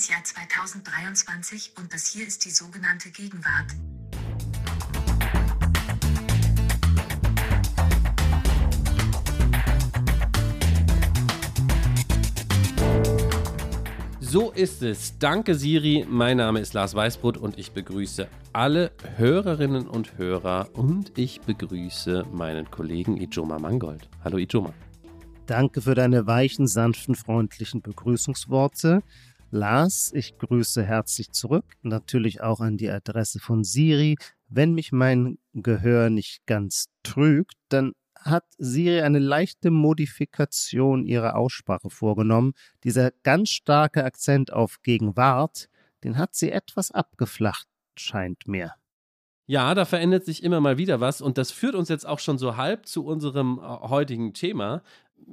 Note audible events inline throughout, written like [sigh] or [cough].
das Jahr 2023 und das hier ist die sogenannte Gegenwart. So ist es. Danke Siri. Mein Name ist Lars Weißbrot und ich begrüße alle Hörerinnen und Hörer und ich begrüße meinen Kollegen Ijoma Mangold. Hallo Ijoma. Danke für deine weichen, sanften, freundlichen Begrüßungsworte. Lars, ich grüße herzlich zurück. Natürlich auch an die Adresse von Siri. Wenn mich mein Gehör nicht ganz trügt, dann hat Siri eine leichte Modifikation ihrer Aussprache vorgenommen. Dieser ganz starke Akzent auf Gegenwart, den hat sie etwas abgeflacht, scheint mir. Ja, da verändert sich immer mal wieder was und das führt uns jetzt auch schon so halb zu unserem äh, heutigen Thema.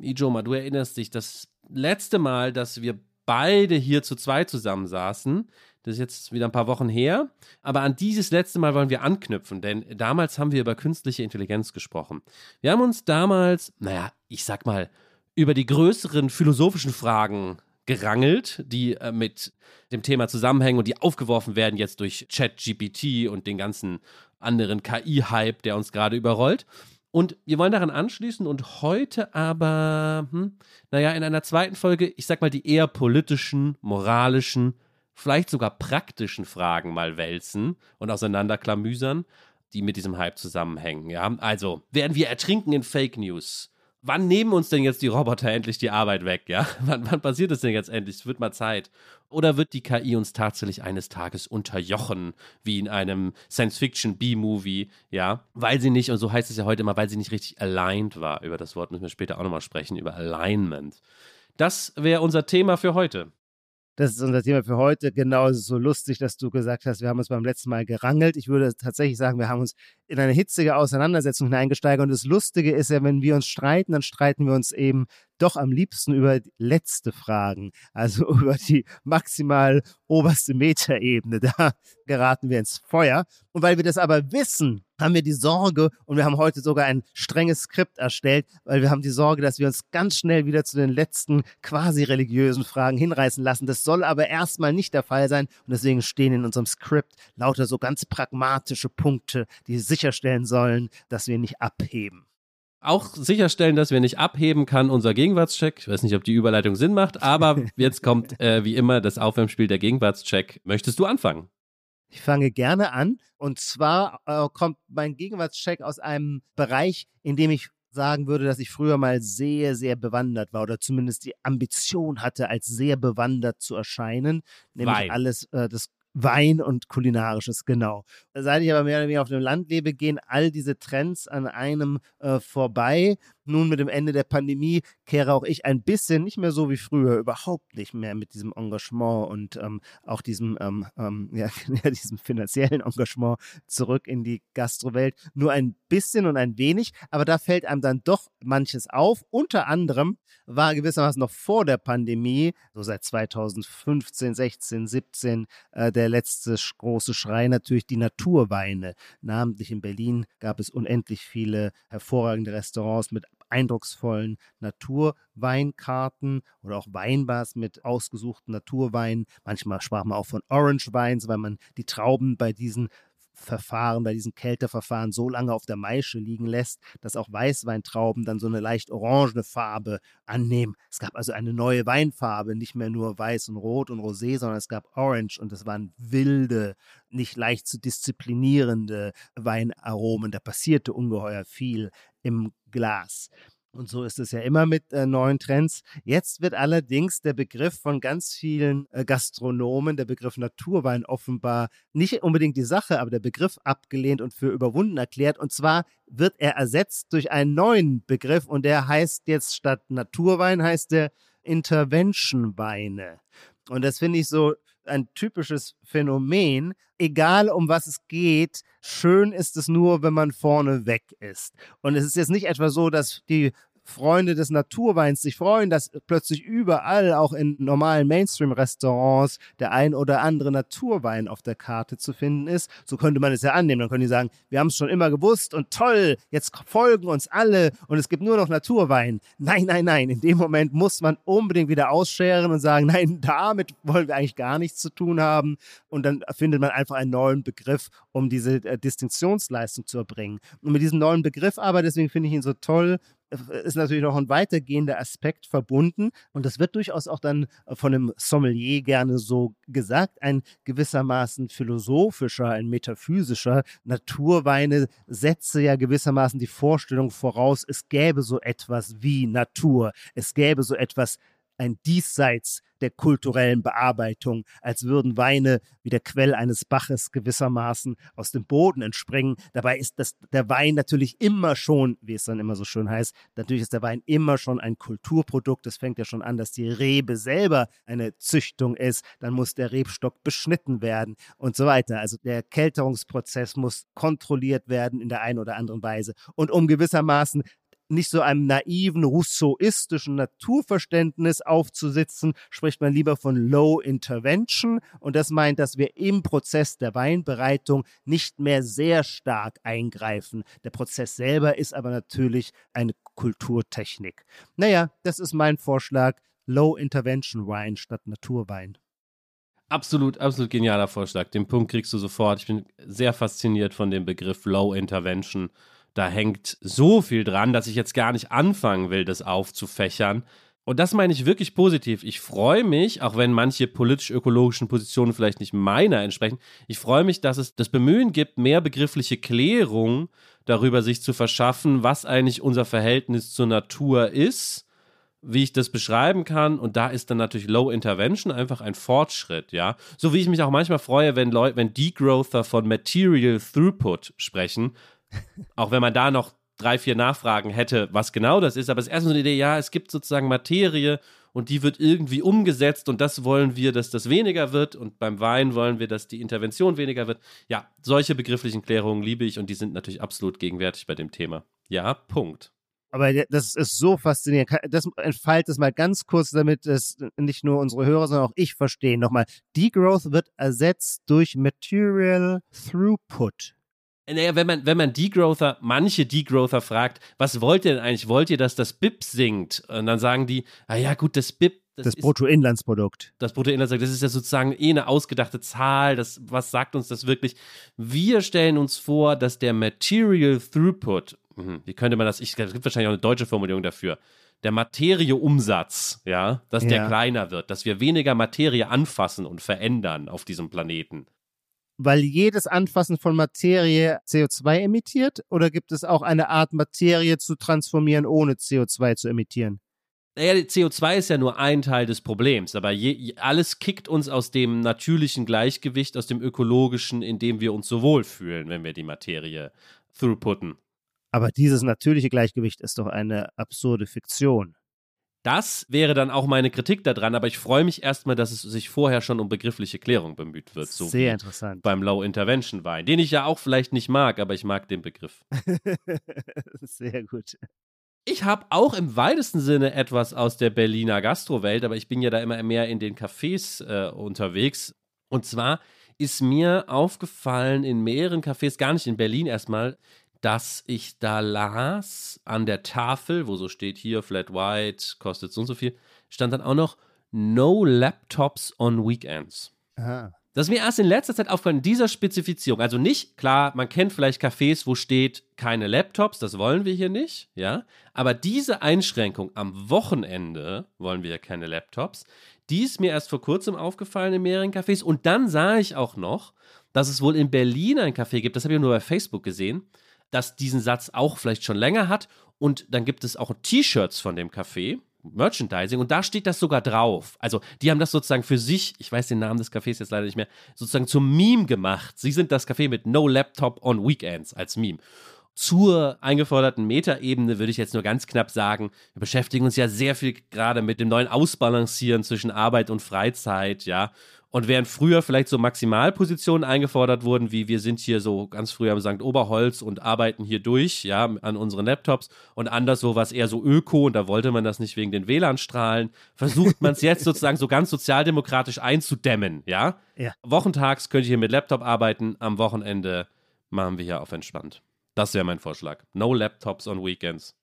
Ijoma, du erinnerst dich, das letzte Mal, dass wir beide hier zu zweit zusammensaßen, das ist jetzt wieder ein paar Wochen her. Aber an dieses letzte Mal wollen wir anknüpfen, denn damals haben wir über künstliche Intelligenz gesprochen. Wir haben uns damals, naja, ich sag mal, über die größeren philosophischen Fragen gerangelt, die äh, mit dem Thema zusammenhängen und die aufgeworfen werden jetzt durch ChatGPT und den ganzen anderen KI-Hype, der uns gerade überrollt. Und wir wollen daran anschließen und heute aber, hm, naja, in einer zweiten Folge, ich sag mal, die eher politischen, moralischen, vielleicht sogar praktischen Fragen mal wälzen und auseinanderklamüsern, die mit diesem Hype zusammenhängen. Ja? Also, werden wir ertrinken in Fake News? Wann nehmen uns denn jetzt die Roboter endlich die Arbeit weg? Ja? [laughs] Wann, wann passiert es denn jetzt endlich? Es wird mal Zeit. Oder wird die KI uns tatsächlich eines Tages unterjochen, wie in einem Science-Fiction-B-Movie, ja? Weil sie nicht, und so heißt es ja heute immer, weil sie nicht richtig aligned war. Über das Wort müssen wir später auch nochmal sprechen, über Alignment. Das wäre unser Thema für heute. Das ist unser Thema für heute. Genau, es ist so lustig, dass du gesagt hast, wir haben uns beim letzten Mal gerangelt. Ich würde tatsächlich sagen, wir haben uns in eine hitzige Auseinandersetzung hineingesteigert. Und das Lustige ist ja, wenn wir uns streiten, dann streiten wir uns eben doch am liebsten über letzte Fragen, also [laughs] über die maximal oberste Metaebene. [laughs] Da geraten wir ins Feuer. Und weil wir das aber wissen, haben wir die Sorge und wir haben heute sogar ein strenges Skript erstellt, weil wir haben die Sorge, dass wir uns ganz schnell wieder zu den letzten quasi religiösen Fragen hinreißen lassen. Das soll aber erstmal nicht der Fall sein und deswegen stehen in unserem Skript lauter so ganz pragmatische Punkte, die sicherstellen sollen, dass wir nicht abheben auch sicherstellen, dass wir nicht abheben kann, unser Gegenwartscheck. Ich weiß nicht, ob die Überleitung Sinn macht, aber [laughs] jetzt kommt äh, wie immer das Aufwärmspiel der Gegenwartscheck. Möchtest du anfangen? Ich fange gerne an. Und zwar äh, kommt mein Gegenwartscheck aus einem Bereich, in dem ich sagen würde, dass ich früher mal sehr, sehr bewandert war oder zumindest die Ambition hatte, als sehr bewandert zu erscheinen. Nämlich Wein. alles äh, das Wein und kulinarisches, genau. Seit ich aber mehr oder weniger auf dem Land lebe, gehen all diese Trends an einem äh, vorbei nun mit dem Ende der Pandemie kehre auch ich ein bisschen, nicht mehr so wie früher, überhaupt nicht mehr mit diesem Engagement und ähm, auch diesem, ähm, ähm, [laughs] ja, diesem finanziellen Engagement zurück in die Gastrowelt. Nur ein bisschen und ein wenig, aber da fällt einem dann doch manches auf. Unter anderem war gewissermaßen noch vor der Pandemie, so seit 2015, 16, 17, äh, der letzte große Schrei natürlich die Naturweine. Namentlich in Berlin gab es unendlich viele hervorragende Restaurants mit eindrucksvollen Naturweinkarten oder auch Weinbars mit ausgesuchten Naturweinen. Manchmal sprach man auch von Orange Wines, weil man die Trauben bei diesen Verfahren, bei diesen Kälterverfahren so lange auf der Maische liegen lässt, dass auch Weißweintrauben dann so eine leicht orangene Farbe annehmen. Es gab also eine neue Weinfarbe, nicht mehr nur weiß und rot und rosé, sondern es gab Orange und es waren wilde, nicht leicht zu disziplinierende Weinaromen. Da passierte ungeheuer viel im Glas. Und so ist es ja immer mit äh, neuen Trends. Jetzt wird allerdings der Begriff von ganz vielen äh, Gastronomen, der Begriff Naturwein offenbar nicht unbedingt die Sache, aber der Begriff abgelehnt und für überwunden erklärt. Und zwar wird er ersetzt durch einen neuen Begriff und der heißt jetzt statt Naturwein heißt der Intervention-Weine. Und das finde ich so ein typisches Phänomen. Egal um was es geht, schön ist es nur, wenn man vorne weg ist. Und es ist jetzt nicht etwa so, dass die Freunde des Naturweins sich freuen, dass plötzlich überall, auch in normalen Mainstream-Restaurants, der ein oder andere Naturwein auf der Karte zu finden ist. So könnte man es ja annehmen. Dann können die sagen, wir haben es schon immer gewusst und toll, jetzt folgen uns alle und es gibt nur noch Naturwein. Nein, nein, nein. In dem Moment muss man unbedingt wieder ausscheren und sagen, nein, damit wollen wir eigentlich gar nichts zu tun haben. Und dann findet man einfach einen neuen Begriff, um diese äh, Distinktionsleistung zu erbringen. Und mit diesem neuen Begriff aber, deswegen finde ich ihn so toll, ist natürlich noch ein weitergehender Aspekt verbunden und das wird durchaus auch dann von einem Sommelier gerne so gesagt, ein gewissermaßen philosophischer, ein metaphysischer. Naturweine setze ja gewissermaßen die Vorstellung voraus, es gäbe so etwas wie Natur, es gäbe so etwas ein Diesseits der kulturellen Bearbeitung, als würden Weine wie der Quell eines Baches gewissermaßen aus dem Boden entspringen. Dabei ist das, der Wein natürlich immer schon, wie es dann immer so schön heißt, natürlich ist der Wein immer schon ein Kulturprodukt. Es fängt ja schon an, dass die Rebe selber eine Züchtung ist. Dann muss der Rebstock beschnitten werden und so weiter. Also der Kälterungsprozess muss kontrolliert werden in der einen oder anderen Weise. Und um gewissermaßen nicht so einem naiven rousseauistischen Naturverständnis aufzusitzen, spricht man lieber von Low Intervention und das meint, dass wir im Prozess der Weinbereitung nicht mehr sehr stark eingreifen. Der Prozess selber ist aber natürlich eine Kulturtechnik. Naja, das ist mein Vorschlag. Low Intervention Wein statt Naturwein. Absolut, absolut genialer Vorschlag. Den Punkt kriegst du sofort. Ich bin sehr fasziniert von dem Begriff Low Intervention da hängt so viel dran, dass ich jetzt gar nicht anfangen will, das aufzufächern. Und das meine ich wirklich positiv. Ich freue mich, auch wenn manche politisch-ökologischen Positionen vielleicht nicht meiner entsprechen, ich freue mich, dass es das Bemühen gibt, mehr begriffliche Klärung darüber sich zu verschaffen, was eigentlich unser Verhältnis zur Natur ist, wie ich das beschreiben kann. Und da ist dann natürlich Low Intervention einfach ein Fortschritt, ja. So wie ich mich auch manchmal freue, wenn Leute, wenn Degrowther von Material Throughput sprechen, auch wenn man da noch drei, vier Nachfragen hätte, was genau das ist. Aber es ist erstmal so eine Idee, ja, es gibt sozusagen Materie und die wird irgendwie umgesetzt und das wollen wir, dass das weniger wird und beim Wein wollen wir, dass die Intervention weniger wird. Ja, solche begrifflichen Klärungen liebe ich und die sind natürlich absolut gegenwärtig bei dem Thema. Ja, Punkt. Aber das ist so faszinierend. Das entfaltet es mal ganz kurz, damit es nicht nur unsere Hörer, sondern auch ich verstehen. Nochmal, Degrowth wird ersetzt durch Material Throughput. Naja, wenn man, wenn man Degrowther, manche Degrowther fragt, was wollt ihr denn eigentlich? Wollt ihr, dass das BIP sinkt? Und dann sagen die, ah ja, gut, das BIP. Das, das Bruttoinlandsprodukt. Das Bruttoinlandsprodukt, das ist ja sozusagen eh eine ausgedachte Zahl. Das, was sagt uns das wirklich? Wir stellen uns vor, dass der Material Throughput, hm, wie könnte man das, ich, es gibt wahrscheinlich auch eine deutsche Formulierung dafür, der Materieumsatz, ja, dass ja. der kleiner wird, dass wir weniger Materie anfassen und verändern auf diesem Planeten weil jedes Anfassen von Materie CO2 emittiert? Oder gibt es auch eine Art Materie zu transformieren, ohne CO2 zu emittieren? Naja, CO2 ist ja nur ein Teil des Problems, aber je, alles kickt uns aus dem natürlichen Gleichgewicht, aus dem ökologischen, in dem wir uns so wohlfühlen, wenn wir die Materie throughputten. Aber dieses natürliche Gleichgewicht ist doch eine absurde Fiktion. Das wäre dann auch meine Kritik daran, aber ich freue mich erstmal, dass es sich vorher schon um begriffliche Klärung bemüht wird. So Sehr interessant. Beim Low Intervention Wein, den ich ja auch vielleicht nicht mag, aber ich mag den Begriff. [laughs] Sehr gut. Ich habe auch im weitesten Sinne etwas aus der Berliner Gastrowelt, aber ich bin ja da immer mehr in den Cafés äh, unterwegs. Und zwar ist mir aufgefallen in mehreren Cafés, gar nicht in Berlin erstmal, dass ich da las an der Tafel, wo so steht hier Flat White, kostet so und so viel, stand dann auch noch No Laptops on Weekends. Aha. Das ist mir erst in letzter Zeit aufgefallen, dieser Spezifizierung. Also nicht, klar, man kennt vielleicht Cafés, wo steht keine Laptops, das wollen wir hier nicht, ja. Aber diese Einschränkung am Wochenende wollen wir ja keine Laptops, die ist mir erst vor kurzem aufgefallen in mehreren Cafés. Und dann sah ich auch noch, dass es wohl in Berlin ein Café gibt, das habe ich nur bei Facebook gesehen, das diesen Satz auch vielleicht schon länger hat. Und dann gibt es auch T-Shirts von dem Café, Merchandising, und da steht das sogar drauf. Also, die haben das sozusagen für sich, ich weiß den Namen des Cafés jetzt leider nicht mehr, sozusagen zum Meme gemacht. Sie sind das Café mit No Laptop on Weekends als Meme. Zur eingeforderten Metaebene würde ich jetzt nur ganz knapp sagen, wir beschäftigen uns ja sehr viel gerade mit dem neuen Ausbalancieren zwischen Arbeit und Freizeit, ja. Und während früher vielleicht so Maximalpositionen eingefordert wurden, wie wir sind hier so ganz früher am St. Oberholz und arbeiten hier durch, ja, an unseren Laptops und anders so was eher so Öko und da wollte man das nicht wegen den WLAN-Strahlen, versucht man es jetzt sozusagen so ganz sozialdemokratisch einzudämmen, ja? Ja. Wochentags könnt ihr hier mit Laptop arbeiten, am Wochenende machen wir hier auf entspannt. Das wäre mein Vorschlag. No Laptops on Weekends.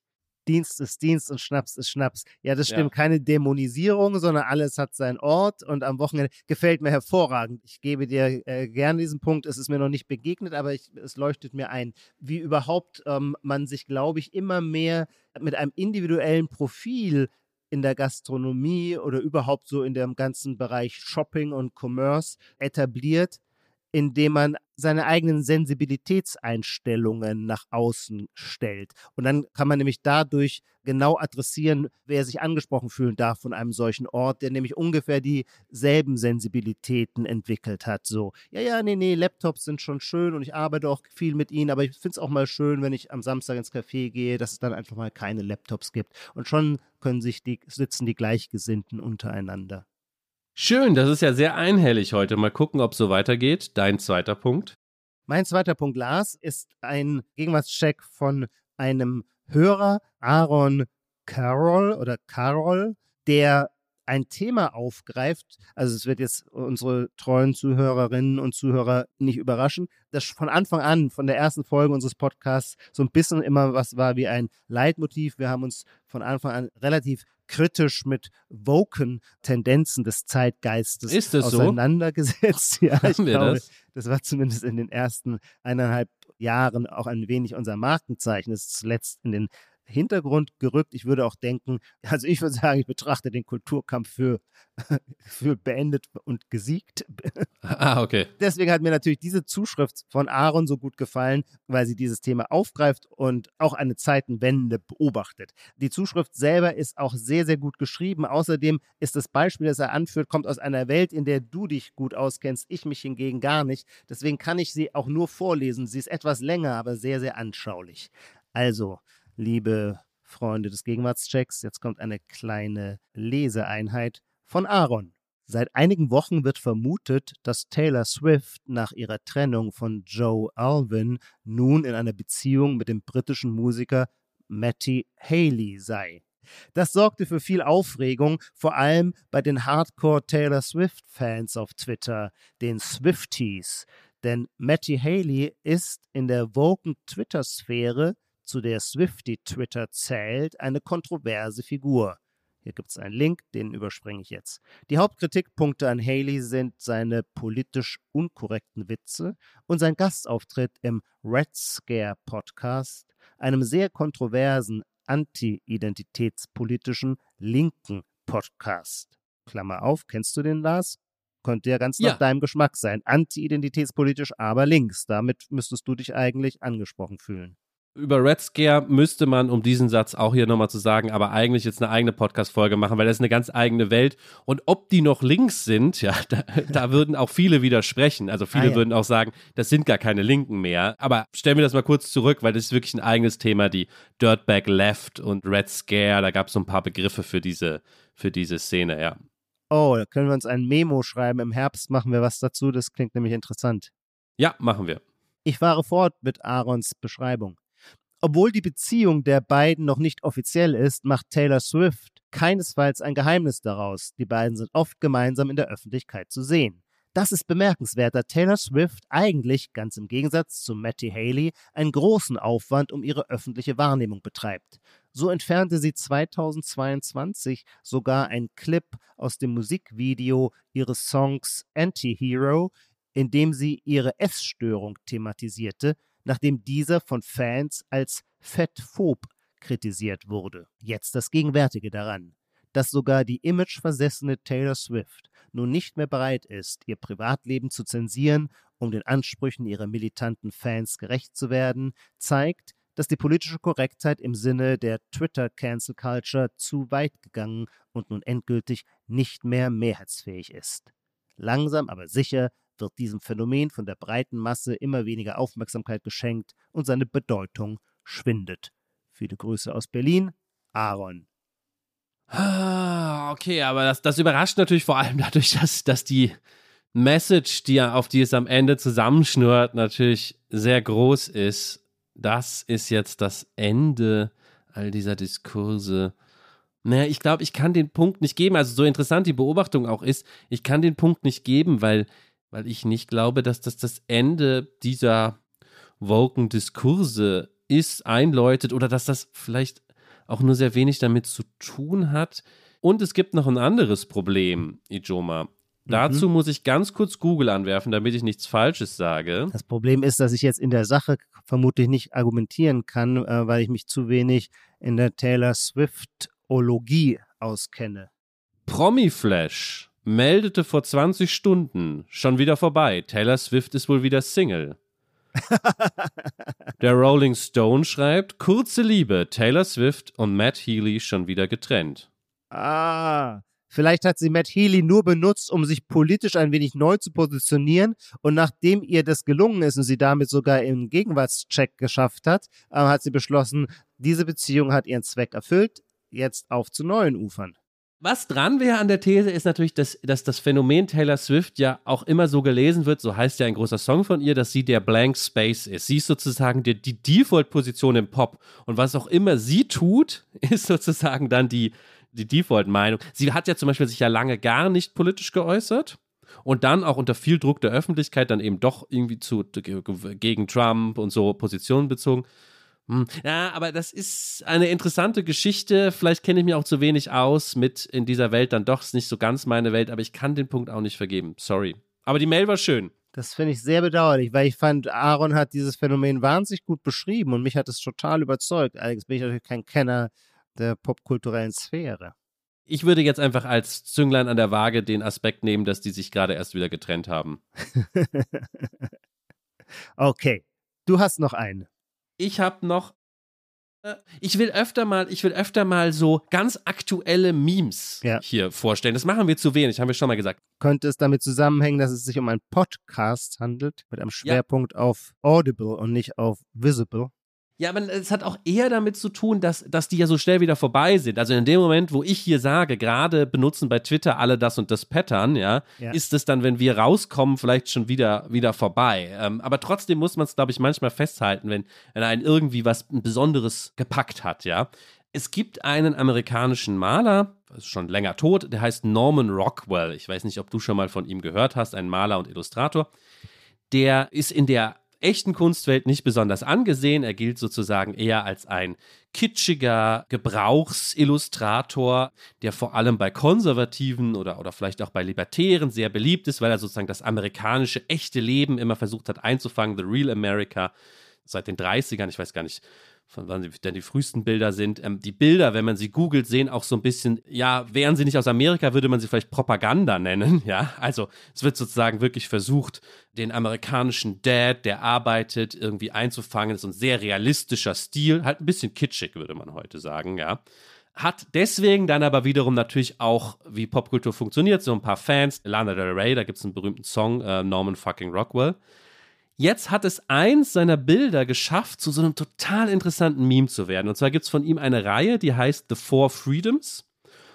Dienst ist Dienst und Schnaps ist Schnaps. Ja, das Ja. stimmt. Keine Dämonisierung, sondern alles hat seinen Ort und am Wochenende gefällt mir hervorragend. Ich gebe dir äh, gerne diesen Punkt. Es ist mir noch nicht begegnet, aber ich, es leuchtet mir ein, wie überhaupt ähm, man sich, glaube ich, immer mehr mit einem individuellen Profil in der Gastronomie oder überhaupt so in dem ganzen Bereich Shopping und Commerce etabliert, indem man seine eigenen Sensibilitätseinstellungen nach außen stellt. Und dann kann man nämlich dadurch genau adressieren, wer sich angesprochen fühlen darf von einem solchen Ort, der nämlich ungefähr dieselben Sensibilitäten entwickelt hat. So, ja, ja, nee, nee, Laptops sind schon schön und ich arbeite auch viel mit ihnen, aber ich finde es auch mal schön, wenn ich am Samstag ins Café gehe, dass es dann einfach mal keine Laptops gibt. Und schon können sich die, sitzen die Gleichgesinnten untereinander. Schön, das ist ja sehr einhellig heute. Mal gucken, ob es so weitergeht. Dein zweiter Punkt. Mein zweiter Punkt, Lars, ist ein Gegenwartscheck von einem Hörer, Aaron Carroll oder Carroll, der ein Thema aufgreift. Also es wird jetzt unsere treuen Zuhörerinnen und Zuhörer nicht überraschen, das von Anfang an, von der ersten Folge unseres Podcasts, so ein bisschen immer was war wie ein Leitmotiv. Wir haben uns von Anfang an relativ kritisch mit woken Tendenzen des Zeitgeistes Ist es so? auseinandergesetzt. [laughs] Ja, ich Haben wir glaube, das? das war zumindest in den ersten eineinhalb Jahren auch ein wenig unser Markenzeichen. Das ist zuletzt in den Hintergrund gerückt. Ich würde auch denken, [laughs] also ich würde sagen, ich betrachte den Kulturkampf für, [laughs] für beendet und gesiegt. [laughs] Ah, okay. Deswegen hat mir natürlich diese Zuschrift von Aaron so gut gefallen, weil sie dieses Thema aufgreift und auch eine Zeitenwende beobachtet. Die Zuschrift selber ist auch sehr, sehr gut geschrieben. Außerdem ist das Beispiel, das er anführt, kommt aus einer Welt, in der du dich gut auskennst, ich mich hingegen gar nicht. Deswegen kann ich sie auch nur vorlesen. Sie ist etwas länger, aber sehr, sehr anschaulich. Also, liebe Freunde des Gegenwartschecks, jetzt kommt eine kleine Leseeinheit von Aaron. Seit einigen Wochen wird vermutet, dass Taylor Swift nach ihrer Trennung von Joe Alvin nun in einer Beziehung mit dem britischen Musiker Matty Haley sei. Das sorgte für viel Aufregung, vor allem bei den Hardcore Taylor Swift-Fans auf Twitter, den Swifties. Denn Matty Haley ist in der woken Twitter-Sphäre, zu der Swifty Twitter zählt, eine kontroverse Figur. Hier gibt es einen Link, den überspringe ich jetzt. Die Hauptkritikpunkte an Haley sind seine politisch unkorrekten Witze und sein Gastauftritt im Red Scare Podcast, einem sehr kontroversen anti-identitätspolitischen linken Podcast. Klammer auf, kennst du den, Lars? Könnte ja ganz Ja. nach deinem Geschmack sein. Anti-identitätspolitisch, aber links. Damit müsstest du dich eigentlich angesprochen fühlen. Über Red Scare müsste man, um diesen Satz auch hier nochmal zu sagen, aber eigentlich jetzt eine eigene Podcast-Folge machen, weil das ist eine ganz eigene Welt. Und ob die noch links sind, ja, da, da würden auch viele widersprechen. Also viele Ah, ja. würden auch sagen, das sind gar keine Linken mehr. Aber stellen wir das mal kurz zurück, weil das ist wirklich ein eigenes Thema, die Dirtbag Left und Red Scare. Da gab es so ein paar Begriffe für diese, für diese Szene, ja. Oh, da können wir uns ein Memo schreiben. Im Herbst machen wir was dazu. Das klingt nämlich interessant. Ja, machen wir. Ich fahre fort mit Aarons Beschreibung. Obwohl die Beziehung der beiden noch nicht offiziell ist, macht Taylor Swift keinesfalls ein Geheimnis daraus. Die beiden sind oft gemeinsam in der Öffentlichkeit zu sehen. Das ist bemerkenswert, da Taylor Swift eigentlich, ganz im Gegensatz zu Matty Haley, einen großen Aufwand um ihre öffentliche Wahrnehmung betreibt. So entfernte sie 2022 sogar einen Clip aus dem Musikvideo ihres Songs Anti-Hero, in dem sie ihre Essstörung thematisierte, nachdem dieser von Fans als fettphob kritisiert wurde. Jetzt das Gegenwärtige daran, dass sogar die imageversessene Taylor Swift nun nicht mehr bereit ist, ihr Privatleben zu zensieren, um den Ansprüchen ihrer militanten Fans gerecht zu werden, zeigt, dass die politische Korrektheit im Sinne der Twitter Cancel Culture zu weit gegangen und nun endgültig nicht mehr mehrheitsfähig ist. Langsam aber sicher wird diesem Phänomen von der breiten Masse immer weniger Aufmerksamkeit geschenkt und seine Bedeutung schwindet. Viele Grüße aus Berlin, Aaron. Ah, okay, aber das, das überrascht natürlich vor allem [laughs] dadurch, dass, dass die Message, die auf die es am Ende zusammenschnurrt, natürlich sehr groß ist. Das ist jetzt das Ende all dieser Diskurse. Naja, ich glaube, ich kann den Punkt nicht geben. Also so interessant die Beobachtung auch ist, ich kann den Punkt nicht geben, weil, weil ich nicht glaube, dass das das Ende dieser woken Diskurse ist, einläutet oder dass das vielleicht auch nur sehr wenig damit zu tun hat. Und es gibt noch ein anderes Problem, Ijoma. Dazu mhm. muss ich ganz kurz Google anwerfen, damit ich nichts Falsches sage. Das Problem ist, dass ich jetzt in der Sache vermutlich nicht argumentieren kann, äh, weil ich mich zu wenig in der Taylor Swift-Ologie auskenne. Promiflash meldete vor 20 Stunden, schon wieder vorbei. Taylor Swift ist wohl wieder Single. [laughs] Der Rolling Stone schreibt, kurze Liebe, Taylor Swift und Matt Healy schon wieder getrennt. Ah, vielleicht hat sie Matt Healy nur benutzt, um sich politisch ein wenig neu zu positionieren und nachdem ihr das gelungen ist und sie damit sogar im Gegenwartscheck geschafft hat, äh, hat sie beschlossen, diese Beziehung hat ihren Zweck erfüllt, jetzt auf zu neuen Ufern. Was dran wäre an der These, ist natürlich, dass, dass das Phänomen Taylor Swift ja auch immer so gelesen wird, so heißt ja ein großer Song von ihr, dass sie der Blank Space ist. Sie ist sozusagen die, die Default-Position im Pop. Und was auch immer sie tut, [laughs] ist sozusagen dann die, die Default-Meinung. Sie hat ja zum Beispiel sich ja lange gar nicht politisch geäußert und dann auch unter viel Druck der Öffentlichkeit dann eben doch irgendwie zu gegen Trump und so Positionen bezogen. Hm. Ja, aber das ist eine interessante Geschichte. Vielleicht kenne ich mich auch zu wenig aus mit in dieser Welt. Dann doch ist nicht so ganz meine Welt, aber ich kann den Punkt auch nicht vergeben. Sorry. Aber die Mail war schön. Das finde ich sehr bedauerlich, weil ich fand, Aaron hat dieses Phänomen wahnsinnig gut beschrieben und mich hat es total überzeugt. Allerdings bin ich natürlich kein Kenner der popkulturellen Sphäre. Ich würde jetzt einfach als Zünglein an der Waage den Aspekt nehmen, dass die sich gerade erst wieder getrennt haben. [laughs] okay. Du hast noch einen ich habe noch äh, ich will öfter mal, ich will öfter mal so ganz aktuelle Memes ja. hier vorstellen. Das machen wir zu wenig, haben wir schon mal gesagt. Könnte es damit zusammenhängen, dass es sich um einen Podcast handelt, mit einem Schwerpunkt ja. auf Audible und nicht auf Visible? Ja, aber es hat auch eher damit zu tun, dass, dass die ja so schnell wieder vorbei sind. Also in dem Moment, wo ich hier sage, gerade benutzen bei Twitter alle das und das Pattern, ja, ja. ist es dann, wenn wir rauskommen, vielleicht schon wieder, wieder vorbei. Ähm, aber trotzdem muss man es, glaube ich, manchmal festhalten, wenn, wenn einen irgendwie was Besonderes gepackt hat, ja. Es gibt einen amerikanischen Maler, ist schon länger tot, der heißt Norman Rockwell. Ich weiß nicht, ob du schon mal von ihm gehört hast, ein Maler und Illustrator. Der ist in der echten Kunstwelt nicht besonders angesehen. Er gilt sozusagen eher als ein kitschiger Gebrauchsillustrator, der vor allem bei Konservativen oder, oder vielleicht auch bei Libertären sehr beliebt ist, weil er sozusagen das amerikanische echte Leben immer versucht hat einzufangen, The Real America seit den 30ern, ich weiß gar nicht, von wann denn die frühesten Bilder sind. Ähm, die Bilder, wenn man sie googelt, sehen auch so ein bisschen, ja, wären sie nicht aus Amerika, würde man sie vielleicht Propaganda nennen, [laughs] ja. Also es wird sozusagen wirklich versucht, den amerikanischen Dad, der arbeitet, irgendwie einzufangen. Das ist ein sehr realistischer Stil, halt ein bisschen kitschig, würde man heute sagen, ja. Hat deswegen dann aber wiederum natürlich auch, wie Popkultur funktioniert, so ein paar Fans. Lana Del Rey, da gibt es einen berühmten Song, äh, Norman fucking Rockwell. Jetzt hat es eins seiner Bilder geschafft, zu so einem total interessanten Meme zu werden. Und zwar gibt es von ihm eine Reihe, die heißt The Four Freedoms.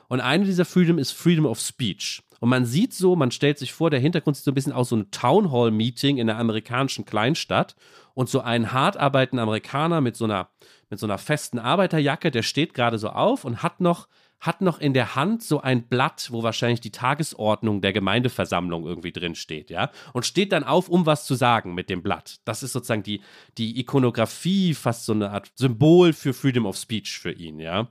Und eine dieser Freedom ist Freedom of Speech. Und man sieht so, man stellt sich vor, der Hintergrund sieht so ein bisschen aus so ein Town Hall Meeting in einer amerikanischen Kleinstadt. Und so ein hart arbeitender Amerikaner mit so einer, mit so einer festen Arbeiterjacke, der steht gerade so auf und hat noch hat noch in der Hand so ein Blatt, wo wahrscheinlich die Tagesordnung der Gemeindeversammlung irgendwie drin steht, ja, und steht dann auf, um was zu sagen mit dem Blatt. Das ist sozusagen die, die Ikonografie, fast so eine Art Symbol für Freedom of Speech für ihn, ja.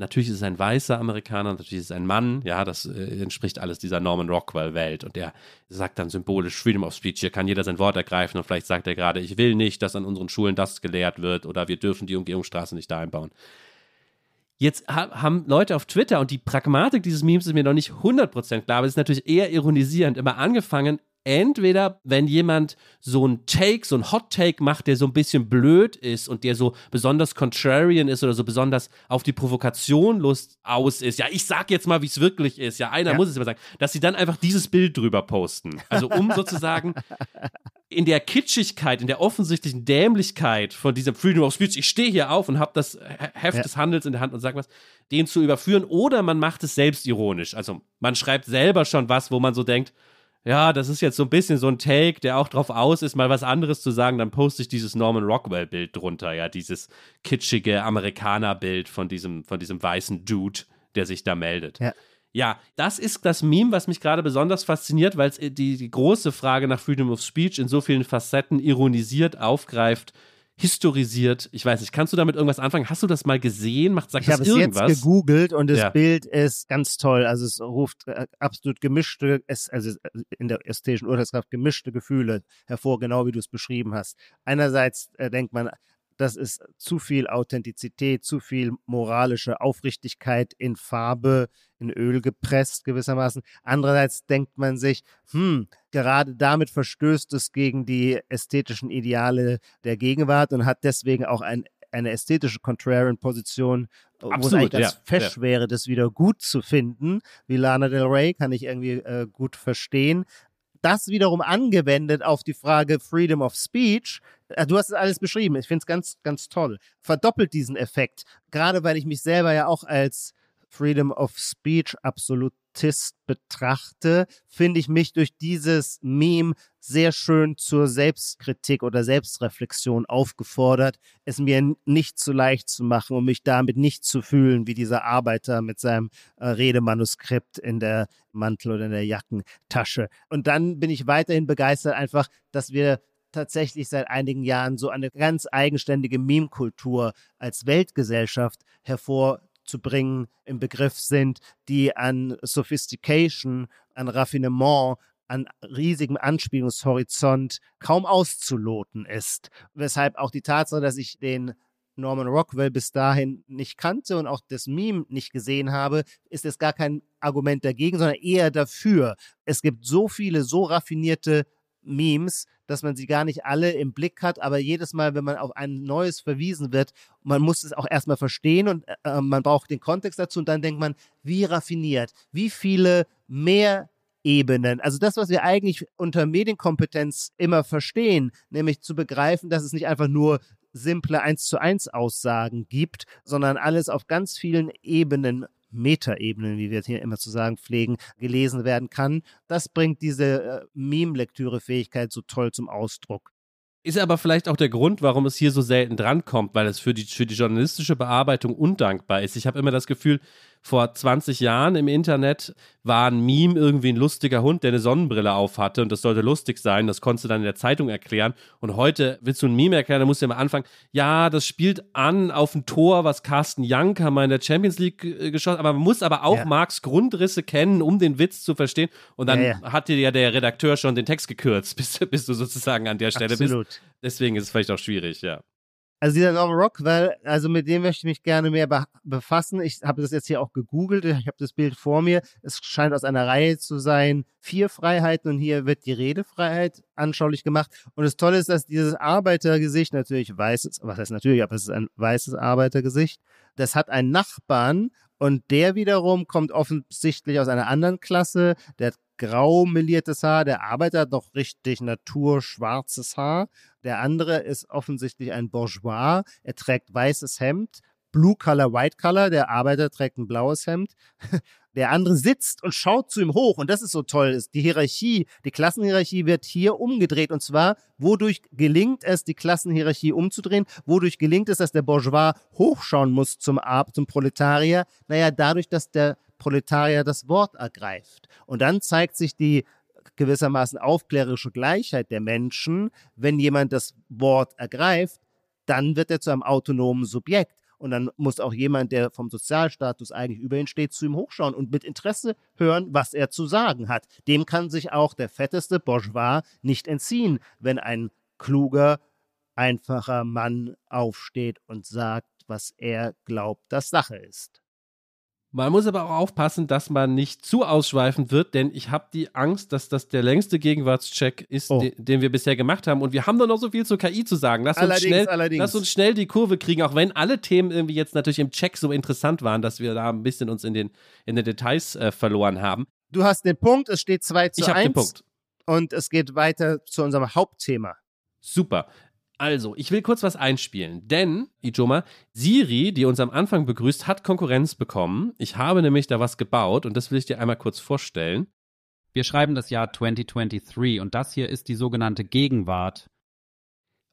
Natürlich ist es ein weißer Amerikaner, natürlich ist es ein Mann, ja, das äh, entspricht alles dieser Norman Rockwell-Welt und der sagt dann symbolisch Freedom of Speech, hier kann jeder sein Wort ergreifen und vielleicht sagt er gerade, ich will nicht, dass an unseren Schulen das gelehrt wird oder wir dürfen die Umgehungsstraße nicht da einbauen. Jetzt haben Leute auf Twitter und die Pragmatik dieses Memes ist mir noch nicht 100% klar, aber es ist natürlich eher ironisierend, immer angefangen, entweder, wenn jemand so ein Take, so ein Hot Take macht, der so ein bisschen blöd ist und der so besonders contrarian ist oder so besonders auf die Provokation Lust aus ist. Ja, ich sag jetzt mal, wie es wirklich ist. Ja, einer ja. muss es immer sagen, dass sie dann einfach dieses Bild drüber posten. Also um [laughs] sozusagen in der Kitschigkeit, in der offensichtlichen Dämlichkeit von diesem Freedom of Speech, ich stehe hier auf und habe das Heft ja. des Handels in der Hand und sag was, den zu überführen oder man macht es selbstironisch. Also man schreibt selber schon was, wo man so denkt, ja, das ist jetzt so ein bisschen so ein Take, der auch drauf aus ist, mal was anderes zu sagen, dann poste ich dieses Norman Rockwell-Bild drunter, ja, dieses kitschige Amerikaner-Bild von diesem, von diesem weißen Dude, der sich da meldet. Ja. Ja, das ist das Meme, was mich gerade besonders fasziniert, weil es die, die große Frage nach Freedom of Speech in so vielen Facetten ironisiert, aufgreift, historisiert. Ich weiß nicht, kannst du damit irgendwas anfangen? Hast du das mal gesehen? Macht, sagt ich habe es irgendwas? jetzt gegoogelt und das Ja. Bild ist ganz toll. Also es ruft äh, absolut gemischte, es, also in der ästhetischen Urteilskraft gemischte Gefühle hervor, genau wie du es beschrieben hast. Einerseits äh, denkt man, das ist zu viel Authentizität, zu viel moralische Aufrichtigkeit in Farbe, in Öl gepresst gewissermaßen. Andererseits denkt man sich, hm, gerade damit verstößt es gegen die ästhetischen Ideale der Gegenwart und hat deswegen auch ein, eine ästhetische Contrarian-Position, wo es eigentlich ganz ja, fesch ja. wäre, das wieder gut zu finden. Wie Lana Del Rey kann ich irgendwie äh, gut verstehen. Das wiederum angewendet auf die Frage Freedom of Speech. äh, Du hast es alles beschrieben. Ich finde es ganz, ganz toll. Verdoppelt diesen Effekt. Gerade weil ich mich selber ja auch als Freedom of Speech Absolutist betrachte, finde ich mich durch dieses Meme sehr schön zur Selbstkritik oder Selbstreflexion aufgefordert, es mir nicht zu leicht zu machen und mich damit nicht zu fühlen wie dieser Arbeiter mit seinem äh, Redemanuskript in der Mantel oder in der Jackentasche. Und dann bin ich weiterhin begeistert einfach, dass wir tatsächlich seit einigen Jahren so eine ganz eigenständige Meme-Kultur als Weltgesellschaft hervorzubringen im Begriff sind, die an Sophistication, an Raffinement, an riesigem Anspielungshorizont kaum auszuloten ist. Weshalb auch die Tatsache, dass ich den Norman Rockwell bis dahin nicht kannte und auch das Meme nicht gesehen habe, ist es gar kein Argument dagegen, sondern eher dafür. Es gibt so viele, so raffinierte Memes, dass man sie gar nicht alle im Blick hat, aber jedes Mal, wenn man auf ein neues verwiesen wird, man muss es auch erstmal verstehen und äh, man braucht den Kontext dazu und dann denkt man, wie raffiniert, wie viele mehr Ebenen. Also das, was wir eigentlich unter Medienkompetenz immer verstehen, nämlich zu begreifen, dass es nicht einfach nur simple 1 zu 1 Aussagen gibt, sondern alles auf ganz vielen Ebenen, Metaebenen, wie wir es hier immer zu sagen pflegen, gelesen werden kann. Das bringt diese äh, Meme-Lektüre-Fähigkeit so toll zum Ausdruck. Ist aber vielleicht auch der Grund, warum es hier so selten drankommt, weil es für die, für die journalistische Bearbeitung undankbar ist. Ich habe immer das Gefühl, vor 20 Jahren im Internet war ein Meme irgendwie ein lustiger Hund, der eine Sonnenbrille auf hatte und das sollte lustig sein. Das konntest du dann in der Zeitung erklären. Und heute willst du ein Meme erklären, dann musst du ja mal anfangen. Ja, das spielt an auf ein Tor, was Carsten Janker mal in der Champions League äh, geschossen Aber man muss aber auch Ja. Marx Grundrisse kennen, um den Witz zu verstehen. Und dann Ja, ja. hat dir ja der Redakteur schon den Text gekürzt, [laughs] bis, bis du sozusagen an der Stelle bist. Absolut. Deswegen ist es vielleicht auch schwierig, ja. Also dieser Norman Rockwell, also mit dem möchte ich mich gerne mehr be befassen. Ich habe das jetzt hier auch gegoogelt, ich habe das Bild vor mir. Es scheint aus einer Reihe zu sein, vier Freiheiten und hier wird die Redefreiheit anschaulich gemacht. Und das Tolle ist, dass dieses Arbeitergesicht natürlich weißes, was heißt natürlich, aber es ist ein weißes Arbeitergesicht. Das hat einen Nachbarn und der wiederum kommt offensichtlich aus einer anderen Klasse. Der hat grau meliertes Haar, der Arbeiter hat noch richtig naturschwarzes Haar. Der andere ist offensichtlich ein Bourgeois. Er trägt weißes Hemd. Blue Color, White Color. Der Arbeiter trägt ein blaues Hemd. [laughs] Der andere sitzt und schaut zu ihm hoch. Und das ist so toll. Die Hierarchie, die Klassenhierarchie wird hier umgedreht. Und zwar, wodurch gelingt es, die Klassenhierarchie umzudrehen? Wodurch gelingt es, dass der Bourgeois hochschauen muss zum, Ar zum Proletarier? Naja, dadurch, dass der Proletarier das Wort ergreift. Und dann zeigt sich die gewissermaßen aufklärerische Gleichheit der Menschen. Wenn jemand das Wort ergreift, dann wird er zu einem autonomen Subjekt. Und dann muss auch jemand, der vom Sozialstatus eigentlich über ihn steht, zu ihm hochschauen und mit Interesse hören, was er zu sagen hat. Dem kann sich auch der fetteste Bourgeois nicht entziehen, wenn ein kluger, einfacher Mann aufsteht und sagt, was er glaubt, das Sache ist. Man muss aber auch aufpassen, dass man nicht zu ausschweifend wird, denn ich habe die Angst, dass das der längste Gegenwartscheck ist, Oh. den, den wir bisher gemacht haben. Und wir haben doch noch so viel zur KI zu sagen. Lass uns, Allerdings, schnell, allerdings. lass uns schnell die Kurve kriegen, auch wenn alle Themen irgendwie jetzt natürlich im Check so interessant waren, dass wir da ein bisschen uns in den, in den Details äh, verloren haben. Du hast den Punkt, es steht 2 zu Ich habe 1 den Punkt. und es geht weiter zu unserem Hauptthema. Super. Also, ich will kurz was einspielen, denn, Ijoma, Siri, die uns am Anfang begrüßt, hat Konkurrenz bekommen. Ich habe nämlich da was gebaut und das will ich dir einmal kurz vorstellen. Wir schreiben das Jahr 2023 und das hier ist die sogenannte Gegenwart.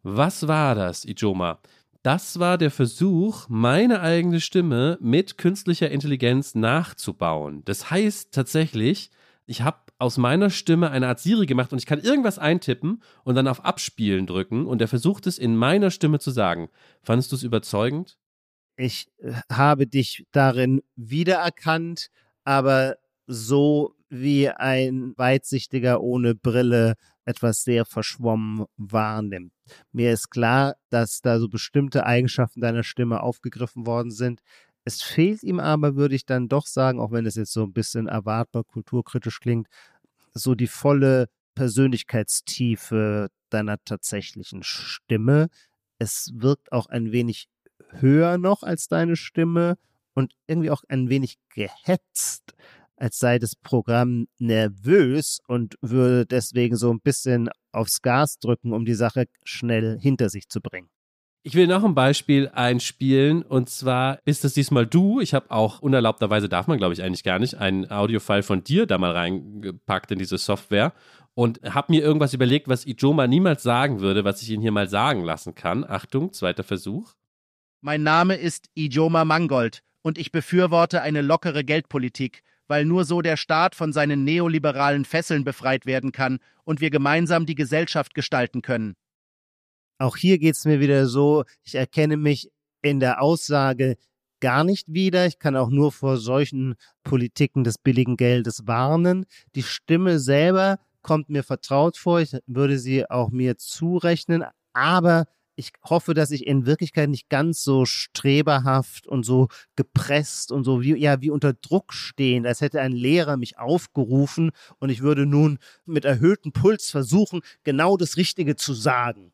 Was war das, Ijoma? Das war der Versuch, meine eigene Stimme mit künstlicher Intelligenz nachzubauen. Das heißt tatsächlich, ich habe aus meiner Stimme eine Art Siri gemacht und ich kann irgendwas eintippen und dann auf Abspielen drücken und er versucht es in meiner Stimme zu sagen. Fandest du es überzeugend? Ich äh, habe dich darin wiedererkannt, aber so wie ein Weitsichtiger ohne Brille etwas sehr verschwommen wahrnimmt. Mir ist klar, dass da so bestimmte Eigenschaften deiner Stimme aufgegriffen worden sind. Es fehlt ihm aber, würde ich dann doch sagen, auch wenn es jetzt so ein bisschen erwartbar kulturkritisch klingt, so die volle Persönlichkeitstiefe deiner tatsächlichen Stimme. Es wirkt auch ein wenig höher noch als deine Stimme und irgendwie auch ein wenig gehetzt als sei das Programm nervös und würde deswegen so ein bisschen aufs Gas drücken, um die Sache schnell hinter sich zu bringen. Ich will noch ein Beispiel einspielen und zwar ist es diesmal du. Ich habe auch unerlaubterweise, darf man glaube ich eigentlich gar nicht, einen Audiofile von dir da mal reingepackt in diese Software und habe mir irgendwas überlegt, was Ijoma niemals sagen würde, was ich ihn hier mal sagen lassen kann. Achtung, zweiter Versuch. Mein Name ist Ijoma Mangold und ich befürworte eine lockere Geldpolitik weil nur so der Staat von seinen neoliberalen Fesseln befreit werden kann und wir gemeinsam die Gesellschaft gestalten können. Auch hier geht es mir wieder so, ich erkenne mich in der Aussage gar nicht wieder. Ich kann auch nur vor solchen Politiken des billigen Geldes warnen. Die Stimme selber kommt mir vertraut vor. Ich würde sie auch mir zurechnen. Aber ich hoffe, dass ich in Wirklichkeit nicht ganz so streberhaft und so gepresst und so wie, ja, wie unter Druck stehen, als hätte ein Lehrer mich aufgerufen und ich würde nun mit erhöhtem Puls versuchen, genau das Richtige zu sagen.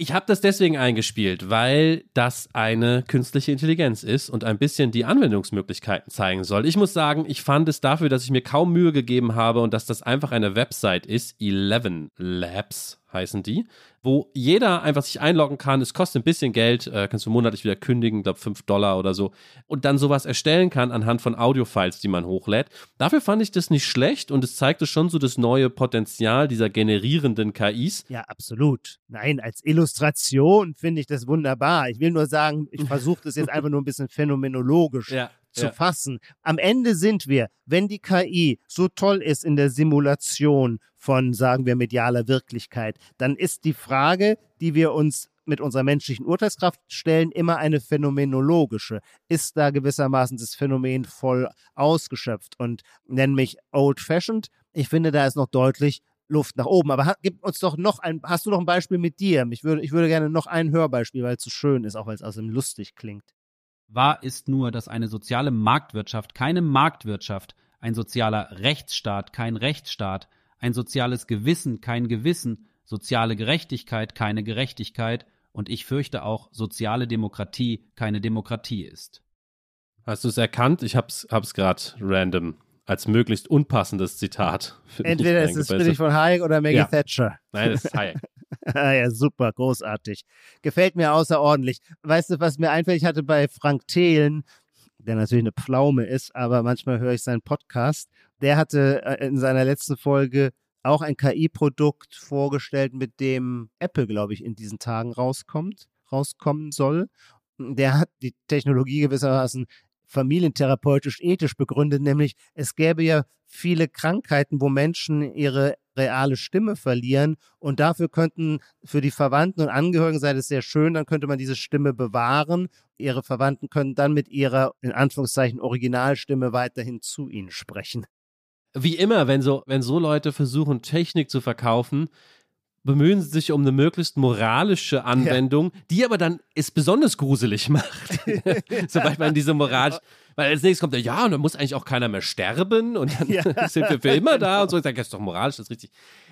Ich habe das deswegen eingespielt, weil das eine künstliche Intelligenz ist und ein bisschen die Anwendungsmöglichkeiten zeigen soll. Ich muss sagen, ich fand es dafür, dass ich mir kaum Mühe gegeben habe und dass das einfach eine Website ist, 11 Labs heißen die, wo jeder einfach sich einloggen kann. Es kostet ein bisschen Geld, äh, kannst du monatlich wieder kündigen, glaube 5 Dollar oder so. Und dann sowas erstellen kann anhand von Audiofiles, die man hochlädt. Dafür fand ich das nicht schlecht und es zeigte schon so das neue Potenzial dieser generierenden KIs. Ja, absolut. Nein, als Illustration finde ich das wunderbar. Ich will nur sagen, ich [laughs] versuche das jetzt einfach nur ein bisschen phänomenologisch ja zu ja. fassen. Am Ende sind wir, wenn die KI so toll ist in der Simulation von, sagen wir, medialer Wirklichkeit, dann ist die Frage, die wir uns mit unserer menschlichen Urteilskraft stellen, immer eine phänomenologische. Ist da gewissermaßen das Phänomen voll ausgeschöpft und nenne mich old-fashioned? Ich finde, da ist noch deutlich Luft nach oben. Aber gib uns doch noch ein, hast du noch ein Beispiel mit dir? Ich würde, ich würde gerne noch ein Hörbeispiel, weil es so schön ist, auch weil es außerdem lustig klingt. Wahr ist nur, dass eine soziale Marktwirtschaft keine Marktwirtschaft, ein sozialer Rechtsstaat kein Rechtsstaat, ein soziales Gewissen kein Gewissen, soziale Gerechtigkeit keine Gerechtigkeit und ich fürchte auch soziale Demokratie keine Demokratie ist. Hast du es erkannt? Ich hab's, hab's gerade random als möglichst unpassendes Zitat. Entweder ist es Friedrich von Hayek oder Maggie ja. Thatcher. Nein, das ist Hayek. [laughs] ah, ja, super, großartig. Gefällt mir außerordentlich. Weißt du, was mir einfällt? Ich hatte bei Frank Thelen, der natürlich eine Pflaume ist, aber manchmal höre ich seinen Podcast der hatte äh, in seiner letzten Folge auch ein KI-Produkt vorgestellt, mit dem Apple, glaube ich, in diesen Tagen rauskommt, rauskommen soll. Der hat die Technologie gewissermaßen familientherapeutisch ethisch begründet, nämlich es gäbe ja viele Krankheiten, wo Menschen ihre reale Stimme verlieren und dafür könnten für die Verwandten und Angehörigen sei es sehr schön, dann könnte man diese Stimme bewahren. Ihre Verwandten können dann mit ihrer in Anführungszeichen Originalstimme weiterhin zu ihnen sprechen wie immer, wenn so, wenn so Leute versuchen, Technik zu verkaufen, bemühen sie sich um eine möglichst moralische Anwendung, ja. die aber dann es besonders gruselig macht. [laughs] Sobald man diese moralisch, weil als nächstes kommt der, ja, und dann muss eigentlich auch keiner mehr sterben und dann ja. [laughs] sind wir für immer da und so. Ich sage, das ist doch moralisch, das ist richtig.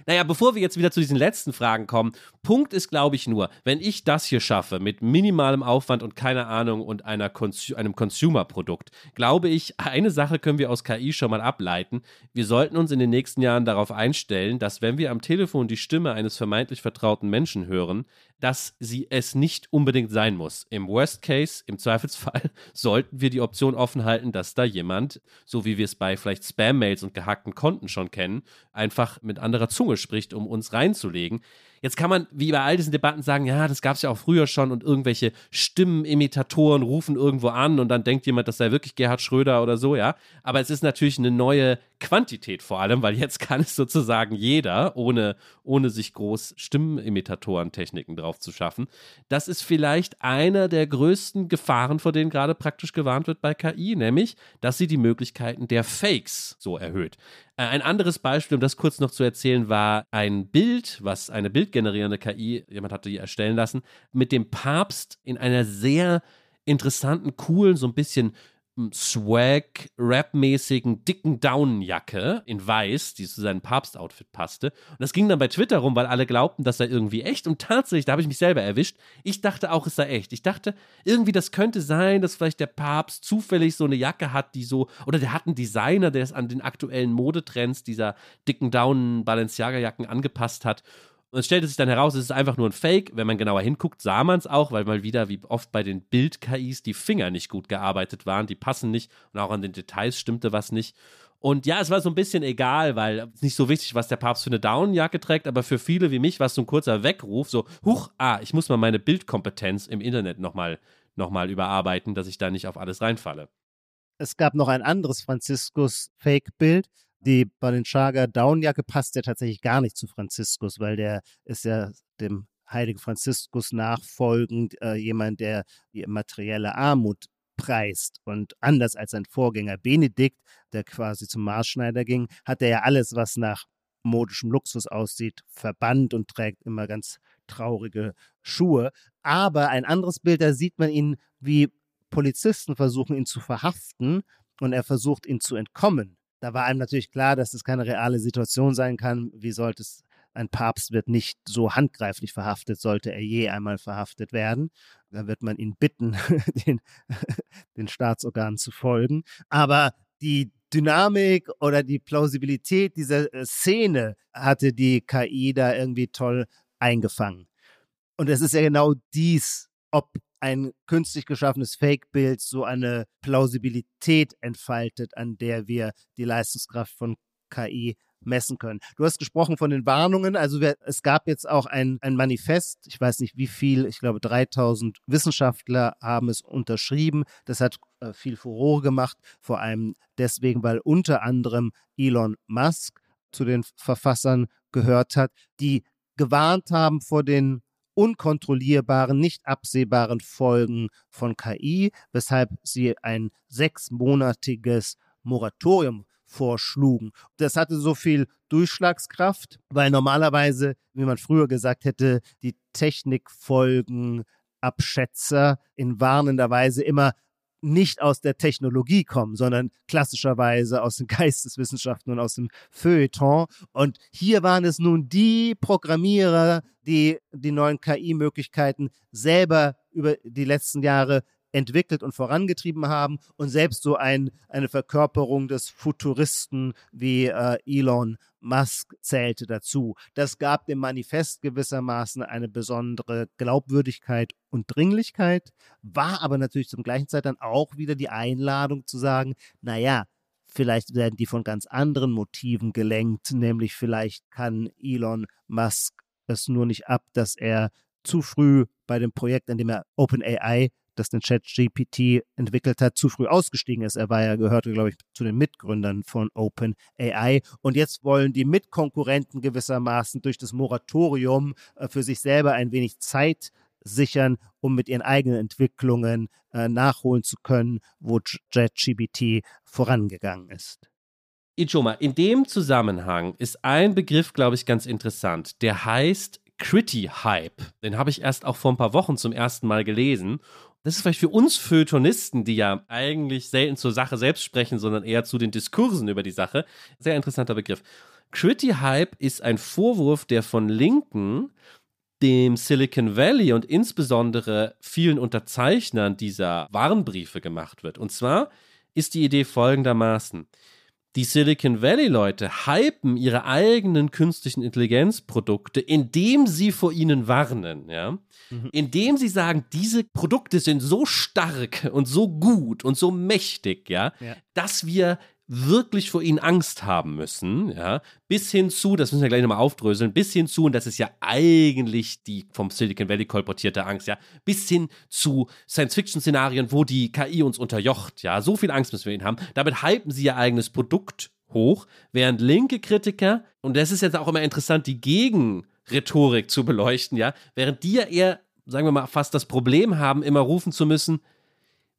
Naja, bevor wir jetzt wieder zu diesen letzten Fragen kommen, Punkt ist, glaube ich, nur, wenn ich das hier schaffe, mit minimalem Aufwand und keine Ahnung und einer Cons einem Consumer-Produkt, glaube ich, eine Sache können wir aus KI schon mal ableiten. Wir sollten uns in den nächsten Jahren darauf einstellen, dass wenn wir am Telefon die Stimme eines vermeintlich vertrauten Menschen hören, dass sie es nicht unbedingt sein muss. Im Worst Case, im Zweifelsfall, [laughs] sollten wir die Option offen halten, dass da jemand, so wie wir es bei vielleicht Spam-Mails und gehackten Konten schon kennen, einfach mit anderer Zunge spricht, um uns reinzulegen. Jetzt kann man, wie bei all diesen Debatten, sagen, ja, das gab es ja auch früher schon und irgendwelche Stimmenimitatoren rufen irgendwo an und dann denkt jemand, das sei wirklich Gerhard Schröder oder so, ja. Aber es ist natürlich eine neue Quantität vor allem, weil jetzt kann es sozusagen jeder, ohne, ohne sich groß Stimmenimitatoren-Techniken drauf zu schaffen. Das ist vielleicht einer der größten Gefahren, vor denen gerade praktisch gewarnt wird bei KI, nämlich, dass sie die Möglichkeiten der Fakes so erhöht. Äh, ein anderes Beispiel, um das kurz noch zu erzählen, war ein Bild, was eine bildgenerierende KI, jemand hatte die erstellen lassen, mit dem Papst in einer sehr interessanten, coolen, so ein bisschen Swag-Rap-mäßigen dicken Daunenjacke in weiß, die zu seinem Papst-Outfit passte. Und das ging dann bei Twitter rum, weil alle glaubten, das sei irgendwie echt. Und tatsächlich, da habe ich mich selber erwischt. Ich dachte auch, es sei echt. Ich dachte, irgendwie, das könnte sein, dass vielleicht der Papst zufällig so eine Jacke hat, die so, oder der hat einen Designer, der es an den aktuellen Modetrends dieser dicken Daunen-Balenciaga-Jacken angepasst hat. Und es stellte sich dann heraus, es ist einfach nur ein Fake. Wenn man genauer hinguckt, sah man es auch, weil mal wieder, wie oft bei den Bild-KIs, die Finger nicht gut gearbeitet waren, die passen nicht und auch an den Details stimmte was nicht. Und ja, es war so ein bisschen egal, weil nicht so wichtig, was der Papst für eine Downjacke trägt, aber für viele wie mich war es so ein kurzer Weckruf, so, huch, ah, ich muss mal meine Bildkompetenz im Internet nochmal noch mal überarbeiten, dass ich da nicht auf alles reinfalle. Es gab noch ein anderes Franziskus-Fake-Bild, die Balenciaga Downjacke passt ja tatsächlich gar nicht zu Franziskus, weil der ist ja dem heiligen Franziskus nachfolgend äh, jemand, der die materielle Armut preist. Und anders als sein Vorgänger Benedikt, der quasi zum Maßschneider ging, hat er ja alles, was nach modischem Luxus aussieht, verbannt und trägt immer ganz traurige Schuhe. Aber ein anderes Bild, da sieht man ihn, wie Polizisten versuchen, ihn zu verhaften und er versucht, ihn zu entkommen. Da war einem natürlich klar, dass das keine reale Situation sein kann. Wie sollte es, ein Papst wird nicht so handgreiflich verhaftet, sollte er je einmal verhaftet werden. Da wird man ihn bitten, [laughs] den, [laughs] den Staatsorganen zu folgen. Aber die Dynamik oder die Plausibilität dieser äh, Szene hatte die KI da irgendwie toll eingefangen. Und es ist ja genau dies, ob ein künstlich geschaffenes Fake-Bild so eine Plausibilität entfaltet, an der wir die Leistungskraft von KI messen können. Du hast gesprochen von den Warnungen. Also wir, es gab jetzt auch ein, ein Manifest. Ich weiß nicht wie viel. Ich glaube 3000 Wissenschaftler haben es unterschrieben. Das hat äh, viel Furore gemacht. Vor allem deswegen, weil unter anderem Elon Musk zu den Verfassern gehört hat, die gewarnt haben vor den unkontrollierbaren, nicht absehbaren Folgen von KI, weshalb sie ein sechsmonatiges Moratorium vorschlugen. Das hatte so viel Durchschlagskraft, weil normalerweise, wie man früher gesagt hätte, die Technikfolgenabschätzer in warnender Weise immer nicht aus der Technologie kommen, sondern klassischerweise aus den [laughs] Geisteswissenschaften und aus dem Feuilleton. Und hier waren es nun die Programmierer, die die neuen KI-Möglichkeiten selber über die letzten Jahre entwickelt und vorangetrieben haben und selbst so ein, eine Verkörperung des Futuristen wie äh, Elon Musk zählte dazu. Das gab dem Manifest gewissermaßen eine besondere Glaubwürdigkeit und Dringlichkeit, war aber natürlich zum gleichen Zeit dann auch wieder die Einladung zu sagen, naja, vielleicht werden die von ganz anderen Motiven gelenkt, nämlich vielleicht kann Elon Musk es nur nicht ab, dass er zu früh bei dem Projekt, an dem er OpenAI das den ChatGPT entwickelt hat, zu früh ausgestiegen ist. Er war ja, gehörte, glaube ich, zu den Mitgründern von OpenAI. Und jetzt wollen die Mitkonkurrenten gewissermaßen durch das Moratorium äh, für sich selber ein wenig Zeit sichern, um mit ihren eigenen Entwicklungen äh, nachholen zu können, wo ChatGPT vorangegangen ist. Ijoma, in dem Zusammenhang ist ein Begriff, glaube ich, ganz interessant. Der heißt Critty Hype. Den habe ich erst auch vor ein paar Wochen zum ersten Mal gelesen das ist vielleicht für uns Feuilletonisten, die ja eigentlich selten zur Sache selbst sprechen, sondern eher zu den Diskursen über die Sache, sehr interessanter Begriff. Critty Hype ist ein Vorwurf, der von Linken dem Silicon Valley und insbesondere vielen Unterzeichnern dieser Warnbriefe gemacht wird. Und zwar ist die Idee folgendermaßen. Die Silicon Valley-Leute hypen ihre eigenen künstlichen Intelligenzprodukte, indem sie vor ihnen warnen, ja. Mhm. Indem sie sagen, diese Produkte sind so stark und so gut und so mächtig, ja, ja. dass wir wirklich vor ihnen Angst haben müssen, ja, bis hin zu, das müssen wir gleich nochmal aufdröseln, bis hin zu, und das ist ja eigentlich die vom Silicon Valley kolportierte Angst, ja, bis hin zu Science-Fiction-Szenarien, wo die KI uns unterjocht, ja, so viel Angst müssen wir ihnen haben. Damit hypen sie ihr eigenes Produkt hoch, während linke Kritiker, und das ist jetzt auch immer interessant, die Gegenrhetorik zu beleuchten, ja, während die ja eher, sagen wir mal, fast das Problem haben, immer rufen zu müssen,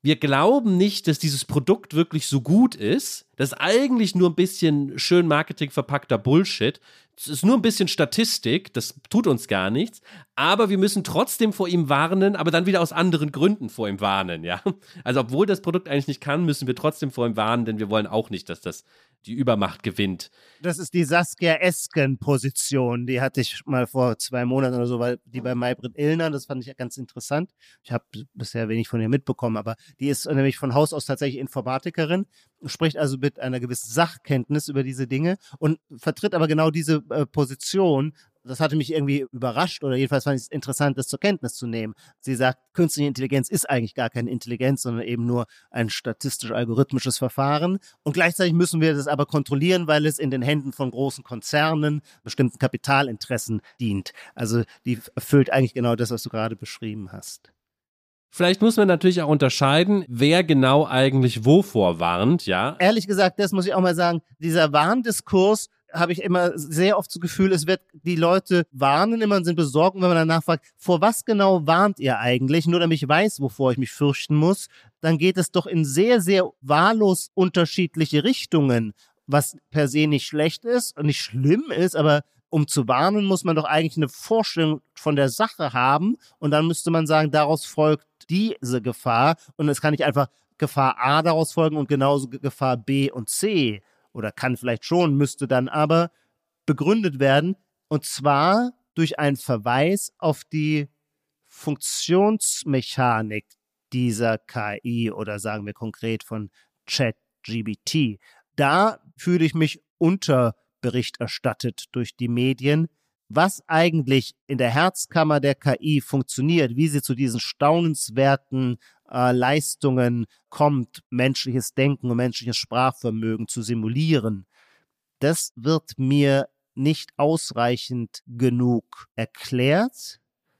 wir glauben nicht, dass dieses Produkt wirklich so gut ist. Das ist eigentlich nur ein bisschen schön Marketing verpackter Bullshit. Es ist nur ein bisschen Statistik, das tut uns gar nichts. Aber wir müssen trotzdem vor ihm warnen, aber dann wieder aus anderen Gründen vor ihm warnen, ja. Also, obwohl das Produkt eigentlich nicht kann, müssen wir trotzdem vor ihm warnen, denn wir wollen auch nicht, dass das die Übermacht gewinnt. Das ist die Saskia-Esken-Position. Die hatte ich mal vor zwei Monaten oder so, weil die bei Maybrit Illner, das fand ich ganz interessant. Ich habe bisher wenig von ihr mitbekommen, aber die ist nämlich von Haus aus tatsächlich Informatikerin, spricht also mit einer gewissen Sachkenntnis über diese Dinge und vertritt aber genau diese äh, Position, das hatte mich irgendwie überrascht oder jedenfalls fand ich es interessant, das zur Kenntnis zu nehmen. Sie sagt, künstliche Intelligenz ist eigentlich gar keine Intelligenz, sondern eben nur ein statistisch-algorithmisches Verfahren. Und gleichzeitig müssen wir das aber kontrollieren, weil es in den Händen von großen Konzernen, bestimmten Kapitalinteressen dient. Also die erfüllt eigentlich genau das, was du gerade beschrieben hast. Vielleicht muss man natürlich auch unterscheiden, wer genau eigentlich wovor warnt, ja. Ehrlich gesagt, das muss ich auch mal sagen, dieser Warndiskurs habe ich immer sehr oft das Gefühl, es wird die Leute warnen immer und sind besorgt, wenn man danach fragt, vor was genau warnt ihr eigentlich? Nur damit ich weiß, wovor ich mich fürchten muss, dann geht es doch in sehr, sehr wahllos unterschiedliche Richtungen, was per se nicht schlecht ist und nicht schlimm ist, aber um zu warnen, muss man doch eigentlich eine Vorstellung von der Sache haben. Und dann müsste man sagen, daraus folgt diese Gefahr. Und es kann nicht einfach Gefahr A daraus folgen und genauso Gefahr B und C oder kann vielleicht schon, müsste dann aber begründet werden, und zwar durch einen Verweis auf die Funktionsmechanik dieser KI oder sagen wir konkret von ChatGBT. Da fühle ich mich unterberichterstattet durch die Medien, was eigentlich in der Herzkammer der KI funktioniert, wie sie zu diesen staunenswerten äh, Leistungen kommt, menschliches Denken und menschliches Sprachvermögen zu simulieren, das wird mir nicht ausreichend genug erklärt.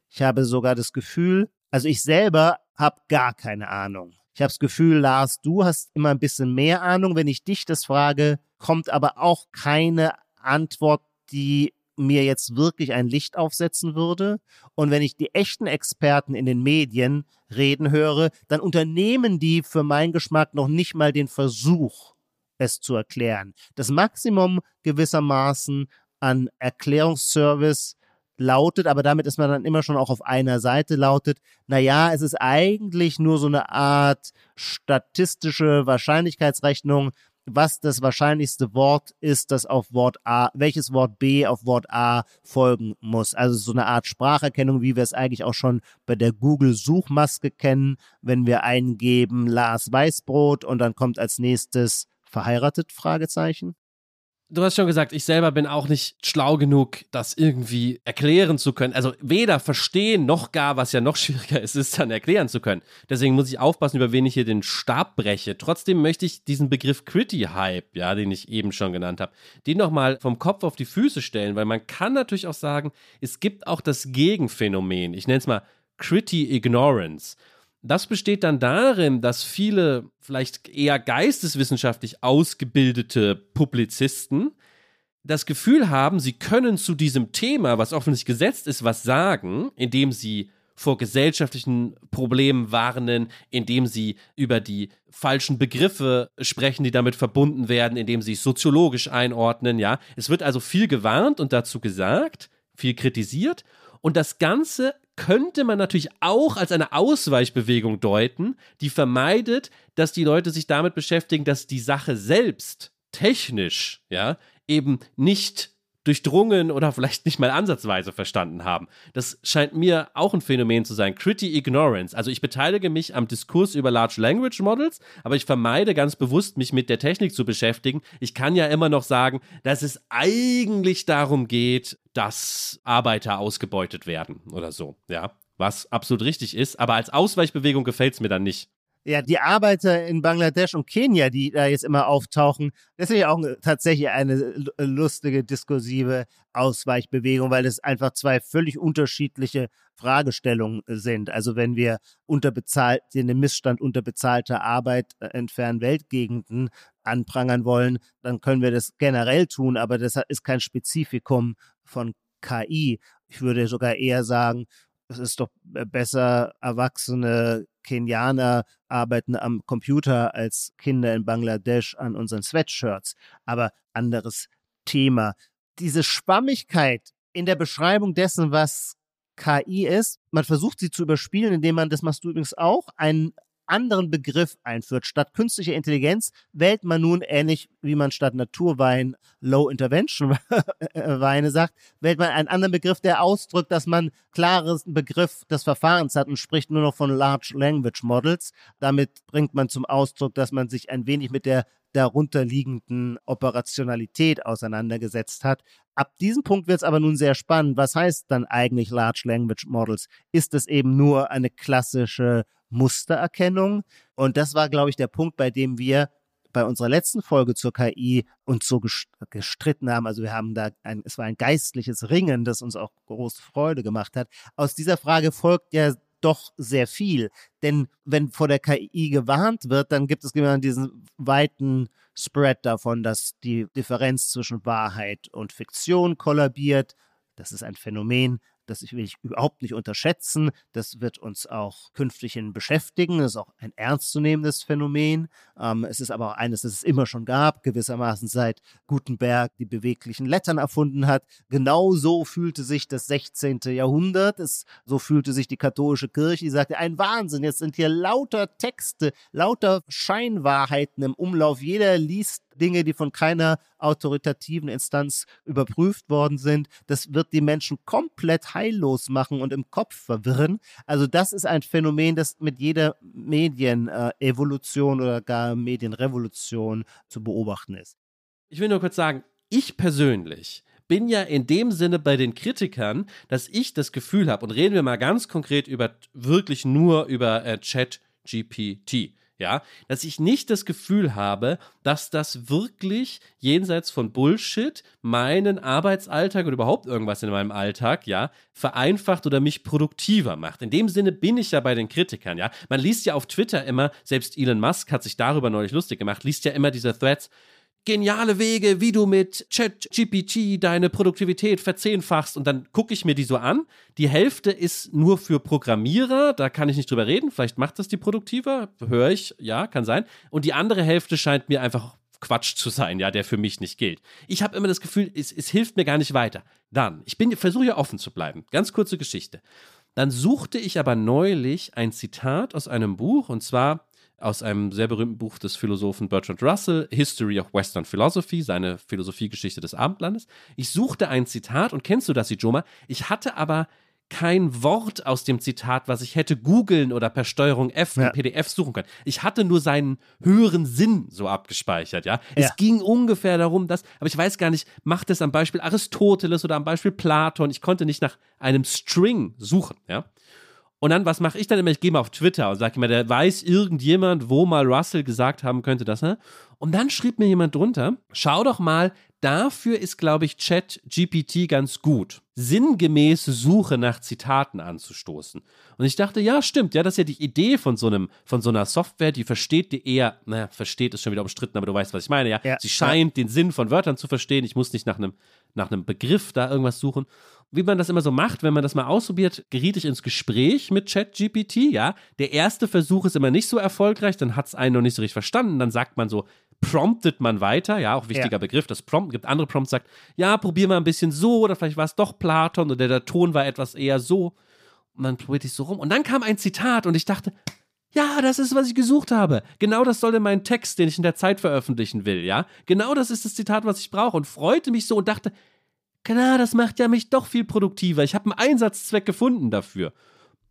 Ich habe sogar das Gefühl, also ich selber habe gar keine Ahnung. Ich habe das Gefühl, Lars, du hast immer ein bisschen mehr Ahnung. Wenn ich dich das frage, kommt aber auch keine Antwort, die mir jetzt wirklich ein Licht aufsetzen würde. Und wenn ich die echten Experten in den Medien reden höre, dann unternehmen die für meinen Geschmack noch nicht mal den Versuch, es zu erklären. Das Maximum gewissermaßen an Erklärungsservice lautet, aber damit ist man dann immer schon auch auf einer Seite lautet, naja, es ist eigentlich nur so eine Art statistische Wahrscheinlichkeitsrechnung, was das wahrscheinlichste Wort ist, das auf Wort A, welches Wort B auf Wort A folgen muss. Also so eine Art Spracherkennung, wie wir es eigentlich auch schon bei der Google-Suchmaske kennen, wenn wir eingeben Lars Weißbrot und dann kommt als nächstes verheiratet? Fragezeichen du hast schon gesagt, ich selber bin auch nicht schlau genug, das irgendwie erklären zu können. Also weder verstehen noch gar, was ja noch [laughs] schwieriger ist, ist dann erklären zu können. Deswegen muss ich aufpassen, über wen ich hier den Stab breche. Trotzdem möchte ich diesen Begriff Critty-Hype, ja, den ich eben schon genannt habe, den nochmal vom Kopf auf die Füße stellen, weil man kann natürlich auch sagen, es gibt auch das Gegenphänomen. Ich nenne es mal Critty Ignorance. Das besteht dann darin, dass viele vielleicht eher geisteswissenschaftlich ausgebildete Publizisten das Gefühl haben, sie können zu diesem Thema, was offensichtlich gesetzt ist, was sagen, indem sie vor gesellschaftlichen Problemen warnen, indem sie über die falschen Begriffe sprechen, die damit verbunden werden, indem sie soziologisch einordnen, ja. Es wird also viel gewarnt und dazu gesagt, viel kritisiert und das Ganze könnte man natürlich auch als eine Ausweichbewegung deuten, die vermeidet, dass die Leute sich damit beschäftigen, dass die Sache selbst technisch, ja, eben nicht durchdrungen oder vielleicht nicht mal ansatzweise verstanden haben. Das scheint mir auch ein Phänomen zu sein. Critty Ignorance. Also ich beteilige mich am Diskurs über Large Language Models, aber ich vermeide ganz bewusst, mich mit der Technik zu beschäftigen. Ich kann ja immer noch sagen, dass es eigentlich darum geht, dass Arbeiter ausgebeutet werden oder so, ja. Was absolut richtig ist, aber als Ausweichbewegung gefällt es mir dann nicht. Ja, die Arbeiter in Bangladesch und Kenia, die da jetzt immer auftauchen, das ist ja auch tatsächlich eine lustige, diskursive Ausweichbewegung, weil es einfach zwei völlig unterschiedliche Fragestellungen sind. Also wenn wir unterbezahlt, den Missstand unterbezahlter Arbeit in fernen Weltgegenden anprangern wollen, dann können wir das generell tun, aber das ist kein Spezifikum von KI. Ich würde sogar eher sagen, es ist doch besser, erwachsene Kenianer arbeiten am Computer als Kinder in Bangladesch an unseren Sweatshirts. Aber anderes Thema. Diese Schwammigkeit in der Beschreibung dessen, was KI ist, man versucht sie zu überspielen, indem man, das machst du übrigens auch, einen anderen Begriff einführt. Statt künstlicher Intelligenz wählt man nun ähnlich wie man statt Naturwein Low Intervention [laughs] Weine sagt, wählt man einen anderen Begriff, der ausdrückt, dass man klares Begriff des Verfahrens hat und spricht nur noch von Large Language Models. Damit bringt man zum Ausdruck, dass man sich ein wenig mit der darunterliegenden Operationalität auseinandergesetzt hat. Ab diesem Punkt wird es aber nun sehr spannend. Was heißt dann eigentlich Large Language Models? Ist es eben nur eine klassische Mustererkennung. Und das war, glaube ich, der Punkt, bei dem wir bei unserer letzten Folge zur KI uns so gestritten haben. Also wir haben da ein, es war ein geistliches Ringen, das uns auch große Freude gemacht hat. Aus dieser Frage folgt ja doch sehr viel. Denn wenn vor der KI gewarnt wird, dann gibt es immer diesen weiten Spread davon, dass die Differenz zwischen Wahrheit und Fiktion kollabiert. Das ist ein Phänomen, das will ich überhaupt nicht unterschätzen. Das wird uns auch künftighin beschäftigen. Das ist auch ein ernstzunehmendes Phänomen. Ähm, es ist aber auch eines, das es immer schon gab, gewissermaßen seit Gutenberg die beweglichen Lettern erfunden hat. Genau so fühlte sich das 16. Jahrhundert. Es, so fühlte sich die katholische Kirche. Die sagte, ein Wahnsinn, jetzt sind hier lauter Texte, lauter Scheinwahrheiten im Umlauf. Jeder liest Dinge, die von keiner autoritativen Instanz überprüft worden sind. Das wird die Menschen komplett heillos machen und im Kopf verwirren. Also das ist ein Phänomen, das mit jeder Medienevolution oder gar Medienrevolution zu beobachten ist. Ich will nur kurz sagen, ich persönlich bin ja in dem Sinne bei den Kritikern, dass ich das Gefühl habe, und reden wir mal ganz konkret über wirklich nur über äh, Chat GPT ja, dass ich nicht das Gefühl habe, dass das wirklich jenseits von Bullshit meinen Arbeitsalltag oder überhaupt irgendwas in meinem Alltag, ja, vereinfacht oder mich produktiver macht. In dem Sinne bin ich ja bei den Kritikern, ja. Man liest ja auf Twitter immer, selbst Elon Musk hat sich darüber neulich lustig gemacht, liest ja immer diese Threads, geniale Wege, wie du mit ChatGPT deine Produktivität verzehnfachst. Und dann gucke ich mir die so an. Die Hälfte ist nur für Programmierer, da kann ich nicht drüber reden. Vielleicht macht das die produktiver, höre ich, ja, kann sein. Und die andere Hälfte scheint mir einfach Quatsch zu sein, ja, der für mich nicht gilt. Ich habe immer das Gefühl, es, es hilft mir gar nicht weiter. Dann, ich versuche ja offen zu bleiben. Ganz kurze Geschichte. Dann suchte ich aber neulich ein Zitat aus einem Buch, und zwar aus einem sehr berühmten Buch des Philosophen Bertrand Russell, History of Western Philosophy, seine Philosophiegeschichte des Abendlandes. Ich suchte ein Zitat und kennst du das, Ijoma? Ich hatte aber kein Wort aus dem Zitat, was ich hätte googeln oder per Steuerung F ja. PDF suchen können. Ich hatte nur seinen höheren Sinn so abgespeichert, ja? ja. Es ging ungefähr darum, dass, aber ich weiß gar nicht, macht es am Beispiel Aristoteles oder am Beispiel Platon. Ich konnte nicht nach einem String suchen, ja? Und dann, was mache ich dann immer? Ich gehe mal auf Twitter und sage immer, der weiß irgendjemand, wo mal Russell gesagt haben könnte, dass er. Und dann schrieb mir jemand drunter, schau doch mal, dafür ist, glaube ich, Chat GPT ganz gut, sinngemäße Suche nach Zitaten anzustoßen. Und ich dachte, ja, stimmt, ja, das ist ja die Idee von so einem, von so einer Software, die versteht die eher, naja, versteht ist schon wieder umstritten, aber du weißt, was ich meine, ja. ja. Sie scheint ja. den Sinn von Wörtern zu verstehen. Ich muss nicht nach einem, nach einem Begriff da irgendwas suchen wie man das immer so macht, wenn man das mal ausprobiert, geriet ich ins Gespräch mit ChatGPT, ja. Der erste Versuch ist immer nicht so erfolgreich, dann hat es einen noch nicht so richtig verstanden, dann sagt man so, promptet man weiter, ja, auch wichtiger ja. Begriff, das Prompt, gibt andere Prompts, sagt, ja, probier mal ein bisschen so, oder vielleicht war es doch Platon, oder der Ton war etwas eher so. Und dann probierte ich so rum. Und dann kam ein Zitat und ich dachte, ja, das ist, was ich gesucht habe. Genau das soll in meinen Text, den ich in der Zeit veröffentlichen will, ja. Genau das ist das Zitat, was ich brauche. Und freute mich so und dachte, na, das macht ja mich doch viel produktiver. Ich habe einen Einsatzzweck gefunden dafür.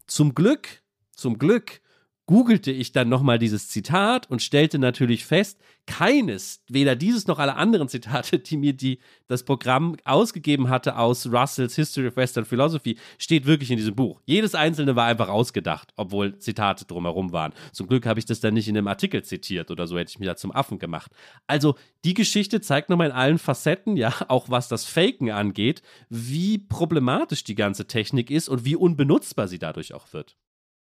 Zum Glück, zum Glück googelte ich dann nochmal dieses Zitat und stellte natürlich fest, keines, weder dieses noch alle anderen Zitate, die mir die, das Programm ausgegeben hatte aus Russells History of Western Philosophy, steht wirklich in diesem Buch. Jedes einzelne war einfach ausgedacht, obwohl Zitate drumherum waren. Zum Glück habe ich das dann nicht in einem Artikel zitiert oder so hätte ich mich da zum Affen gemacht. Also die Geschichte zeigt nochmal in allen Facetten, ja, auch was das Faken angeht, wie problematisch die ganze Technik ist und wie unbenutzbar sie dadurch auch wird.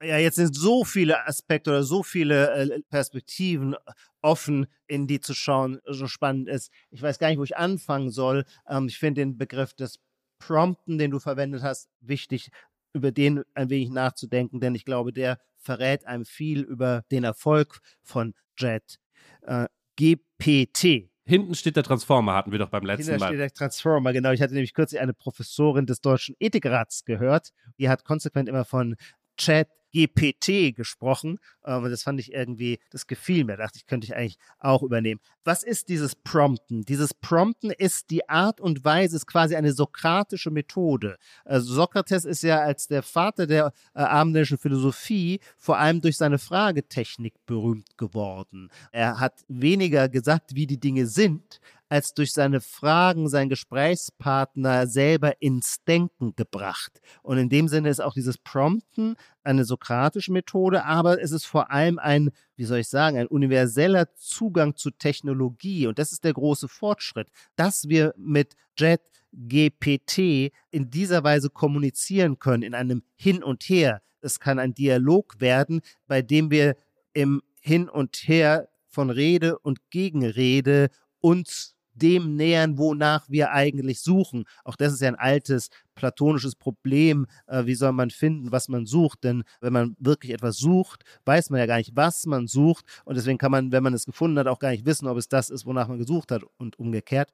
Ja, jetzt sind so viele Aspekte oder so viele äh, Perspektiven offen, in die zu schauen, so spannend ist. Ich weiß gar nicht, wo ich anfangen soll. Ähm, ich finde den Begriff des Prompten, den du verwendet hast, wichtig, über den ein wenig nachzudenken, denn ich glaube, der verrät einem viel über den Erfolg von Jet. Äh, GPT. Hinten steht der Transformer, hatten wir doch beim letzten Hinter Mal. steht der Transformer, genau. Ich hatte nämlich kürzlich eine Professorin des Deutschen Ethikrats gehört. Die hat konsequent immer von Chat GPT gesprochen. Ähm, das fand ich irgendwie, das gefiel mir. Dachte ich, könnte ich eigentlich auch übernehmen. Was ist dieses Prompten? Dieses Prompten ist die Art und Weise, ist quasi eine sokratische Methode. Also Sokrates ist ja als der Vater der äh, abendländischen Philosophie vor allem durch seine Fragetechnik berühmt geworden. Er hat weniger gesagt, wie die Dinge sind, als durch seine Fragen seinen Gesprächspartner selber ins Denken gebracht. Und in dem Sinne ist auch dieses Prompten eine sokratische Methode, aber es ist vor allem ein, wie soll ich sagen, ein universeller Zugang zu Technologie. Und das ist der große Fortschritt, dass wir mit Jet GPT in dieser Weise kommunizieren können, in einem Hin und Her. Es kann ein Dialog werden, bei dem wir im Hin und Her von Rede und Gegenrede uns dem nähern, wonach wir eigentlich suchen. Auch das ist ja ein altes platonisches Problem. Äh, wie soll man finden, was man sucht? Denn wenn man wirklich etwas sucht, weiß man ja gar nicht, was man sucht. Und deswegen kann man, wenn man es gefunden hat, auch gar nicht wissen, ob es das ist, wonach man gesucht hat und umgekehrt.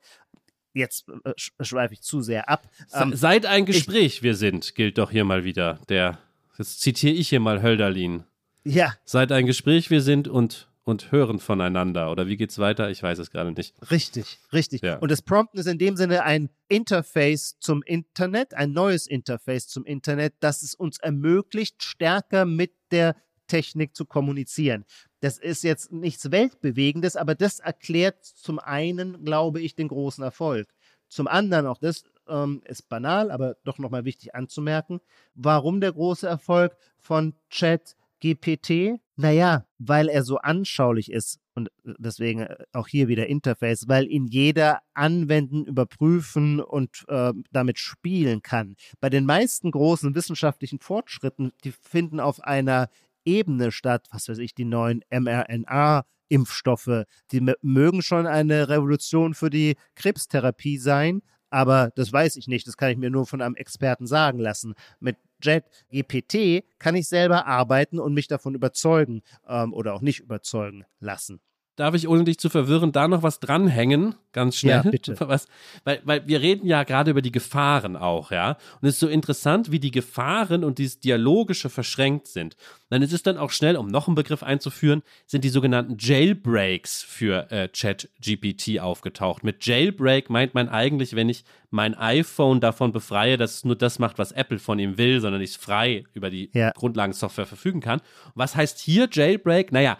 Jetzt äh, schweife ich zu sehr ab. Ähm, Seit ein Gespräch wir sind, gilt doch hier mal wieder der. Jetzt zitiere ich hier mal Hölderlin. Ja. Seit ein Gespräch wir sind und und hören voneinander. Oder wie geht's weiter? Ich weiß es gerade nicht. Richtig, richtig. Ja. Und das Prompten ist in dem Sinne ein Interface zum Internet, ein neues Interface zum Internet, das es uns ermöglicht, stärker mit der Technik zu kommunizieren. Das ist jetzt nichts Weltbewegendes, aber das erklärt zum einen, glaube ich, den großen Erfolg. Zum anderen, auch das ähm, ist banal, aber doch nochmal wichtig anzumerken, warum der große Erfolg von Chat GPT? Naja, weil er so anschaulich ist und deswegen äh, auch hier wieder Interface, weil ihn jeder anwenden, überprüfen und äh, damit spielen kann. Bei den meisten großen wissenschaftlichen Fortschritten, die finden auf einer Ebene statt, was weiß ich, die neuen mRNA. Impfstoffe, die mögen schon eine Revolution für die Krebstherapie sein, aber das weiß ich nicht, das kann ich mir nur von einem Experten sagen lassen. Mit Jet GPT kann ich selber arbeiten und mich davon überzeugen ähm, oder auch nicht überzeugen lassen. Darf ich, ohne dich zu verwirren, da noch was dranhängen? Ganz schnell. Ja, bitte. [laughs] Was, weil, weil wir reden ja gerade über die Gefahren auch, ja. Und es ist so interessant, wie die Gefahren und dieses Dialogische verschränkt sind. Dann ist es dann auch schnell, um noch einen Begriff einzuführen, sind die sogenannten Jailbreaks für äh, Chat-GPT aufgetaucht. Mit Jailbreak meint man eigentlich, wenn ich mein iPhone davon befreie, dass es nur das macht, was Apple von ihm will, sondern ich es frei über die Ja. Grundlagensoftware verfügen kann. Was heißt hier Jailbreak? Naja,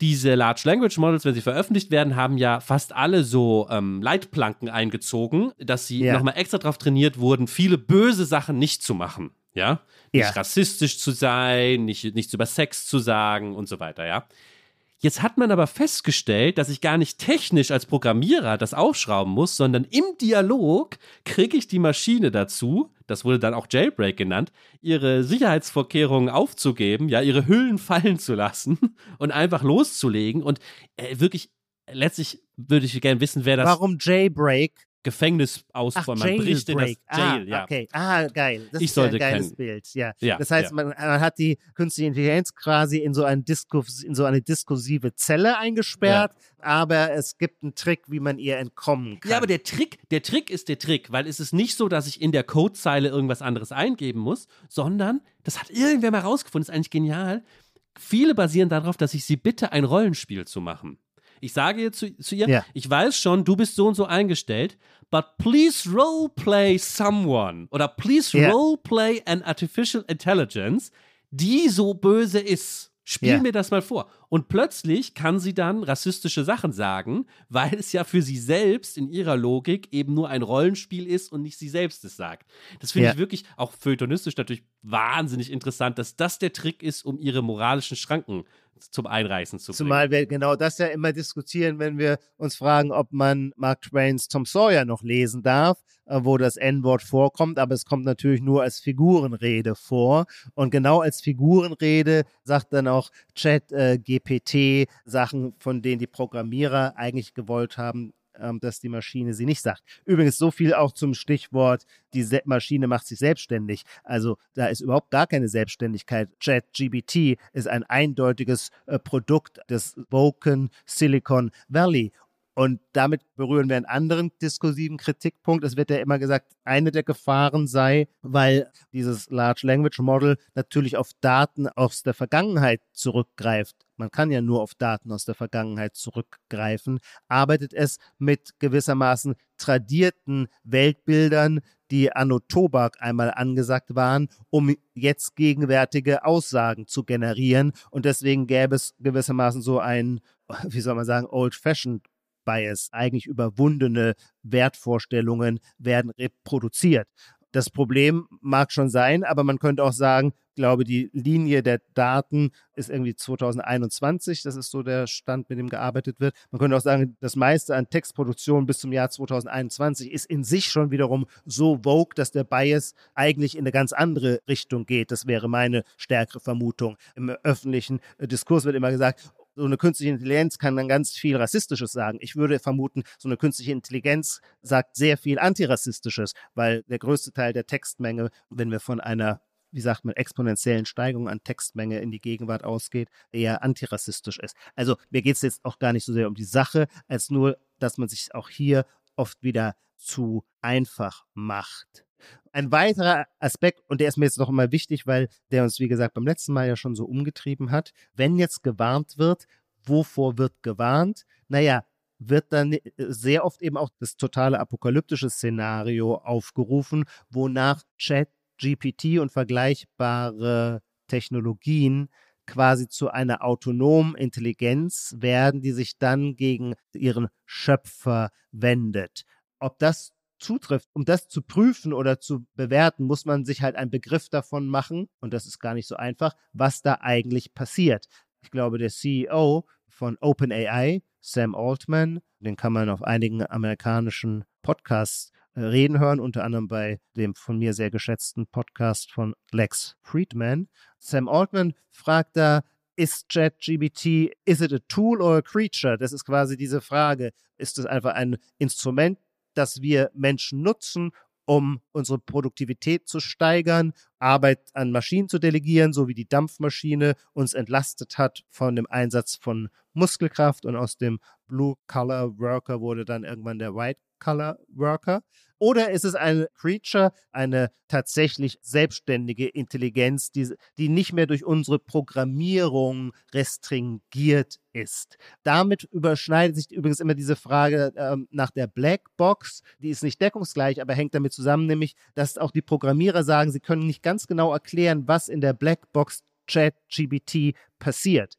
diese Large Language Models, wenn sie veröffentlicht werden, haben ja fast alle so ähm, Leitplanken eingezogen, dass sie Ja. nochmal extra darauf trainiert wurden, viele böse Sachen nicht zu machen. Ja? Ja. Nicht rassistisch zu sein, nicht, nichts über Sex zu sagen und so weiter, ja. Jetzt hat man aber festgestellt, dass ich gar nicht technisch als Programmierer das aufschrauben muss, sondern im Dialog kriege ich die Maschine dazu, das wurde dann auch Jailbreak genannt, ihre Sicherheitsvorkehrungen aufzugeben, ja, ihre Hüllen [laughs] fallen zu lassen und einfach loszulegen. Und äh, wirklich, letztlich würde ich gerne wissen, wer das Warum Jailbreak? Gefängnis Ach, ausfallen. Man bricht in das Jailbreak. Jail, ah, ja. okay. Ah, geil. Das Ich ist ja ein sollte geiles kennen. Bild. Ja. Ja, das heißt, ja. man, man hat die künstliche Intelligenz quasi in so, einen Diskurs, in so eine diskursive Zelle eingesperrt, aber es gibt einen Trick, wie man ihr entkommen kann. Ja, aber der Trick, der Trick ist der Trick, weil es ist nicht so, dass ich in der Codezeile irgendwas anderes eingeben muss, sondern das hat irgendwer mal rausgefunden, ist eigentlich genial. Viele basieren darauf, dass ich sie bitte, ein Rollenspiel zu machen. Ich sage ihr zu, zu ihr, Ja. ich weiß schon, du bist so und so eingestellt, but please roleplay someone oder please Ja. roleplay an artificial intelligence, die so böse ist. Spiel Ja. mir das mal vor. Und plötzlich kann sie dann rassistische Sachen sagen, weil es ja für sie selbst in ihrer Logik eben nur ein Rollenspiel ist und nicht sie selbst es sagt. Das finde Ja. ich wirklich auch feuilletonistisch natürlich wahnsinnig interessant, dass das der Trick ist, um ihre moralischen Schranken zum Einreißen zu bringen. Zumal wir genau das ja immer diskutieren, wenn wir uns fragen, ob man Mark Twains Tom Sawyer noch lesen darf, äh, wo das N-Wort vorkommt, aber es kommt natürlich nur als Figurenrede vor. Und genau als Figurenrede sagt dann auch Chat äh, GPT Sachen, von denen die Programmierer eigentlich gewollt haben, dass die Maschine sie nicht sagt. Übrigens so viel auch zum Stichwort, die Se Maschine macht sich selbstständig. Also da ist überhaupt gar keine Selbstständigkeit. ChatGPT ist ein eindeutiges äh, Produkt des Woken Silicon Valley. Und damit berühren wir einen anderen diskursiven Kritikpunkt. Es wird ja immer gesagt, eine der Gefahren sei, weil dieses Large Language Model natürlich auf Daten aus der Vergangenheit zurückgreift. Man kann ja nur auf Daten aus der Vergangenheit zurückgreifen. Arbeitet es mit gewissermaßen tradierten Weltbildern, die Anno Tobak einmal angesagt waren, um jetzt gegenwärtige Aussagen zu generieren. Und deswegen gäbe es gewissermaßen so ein, [laughs] wie soll man sagen, old-fashioned Bias. Eigentlich überwundene Wertvorstellungen werden reproduziert. Das Problem mag schon sein, aber man könnte auch sagen, ich glaube, die Linie der Daten ist irgendwie 2021. Das ist so der Stand, mit dem gearbeitet wird. Man könnte auch sagen, das meiste an Textproduktion bis zum Jahr 2021 ist in sich schon wiederum so vogue, dass der Bias eigentlich in eine ganz andere Richtung geht. Das wäre meine stärkere Vermutung. Im öffentlichen Diskurs wird immer gesagt, so eine künstliche Intelligenz kann dann ganz viel Rassistisches sagen. Ich würde vermuten, so eine künstliche Intelligenz sagt sehr viel Antirassistisches, weil der größte Teil der Textmenge, wenn wir von einer wie sagt man, exponentiellen Steigerung an Textmenge in die Gegenwart ausgeht, eher antirassistisch ist. Also mir geht es jetzt auch gar nicht so sehr um die Sache, als nur, dass man sich auch hier oft wieder zu einfach macht. Ein weiterer Aspekt, und der ist mir jetzt noch mal wichtig, weil der uns, wie gesagt, beim letzten Mal ja schon so umgetrieben hat, wenn jetzt gewarnt wird, wovor wird gewarnt? Naja, wird dann äh, sehr oft eben auch das totale apokalyptische Szenario aufgerufen, wonach Chat, GPT und vergleichbare Technologien quasi zu einer autonomen Intelligenz werden, die sich dann gegen ihren Schöpfer wendet. Ob das zutrifft, um das zu prüfen oder zu bewerten, muss man sich halt einen Begriff davon machen, und das ist gar nicht so einfach, was da eigentlich passiert. Ich glaube, der CEO von OpenAI, Sam Altman, den kann man auf einigen amerikanischen Podcasts äh, reden hören, unter anderem bei dem von mir sehr geschätzten Podcast von Lex Friedman. Sam Altman fragt da, ist ChatGPT, is it a tool or a creature? Das ist quasi diese Frage. Ist es einfach ein Instrument, das wir Menschen nutzen, um unsere Produktivität zu steigern, Arbeit an Maschinen zu delegieren, so wie die Dampfmaschine uns entlastet hat von dem Einsatz von Muskelkraft und aus dem Blue-Collar-Worker wurde dann irgendwann der White-Collar-Worker. Oder ist es ein Creature, eine tatsächlich selbstständige Intelligenz, die, die nicht mehr durch unsere Programmierung restringiert ist? Damit überschneidet sich übrigens immer diese Frage ähm, nach der Blackbox. Die ist nicht deckungsgleich, aber hängt damit zusammen, nämlich, dass auch die Programmierer sagen, sie können nicht ganz genau erklären, was in der Blackbox ChatGPT passiert.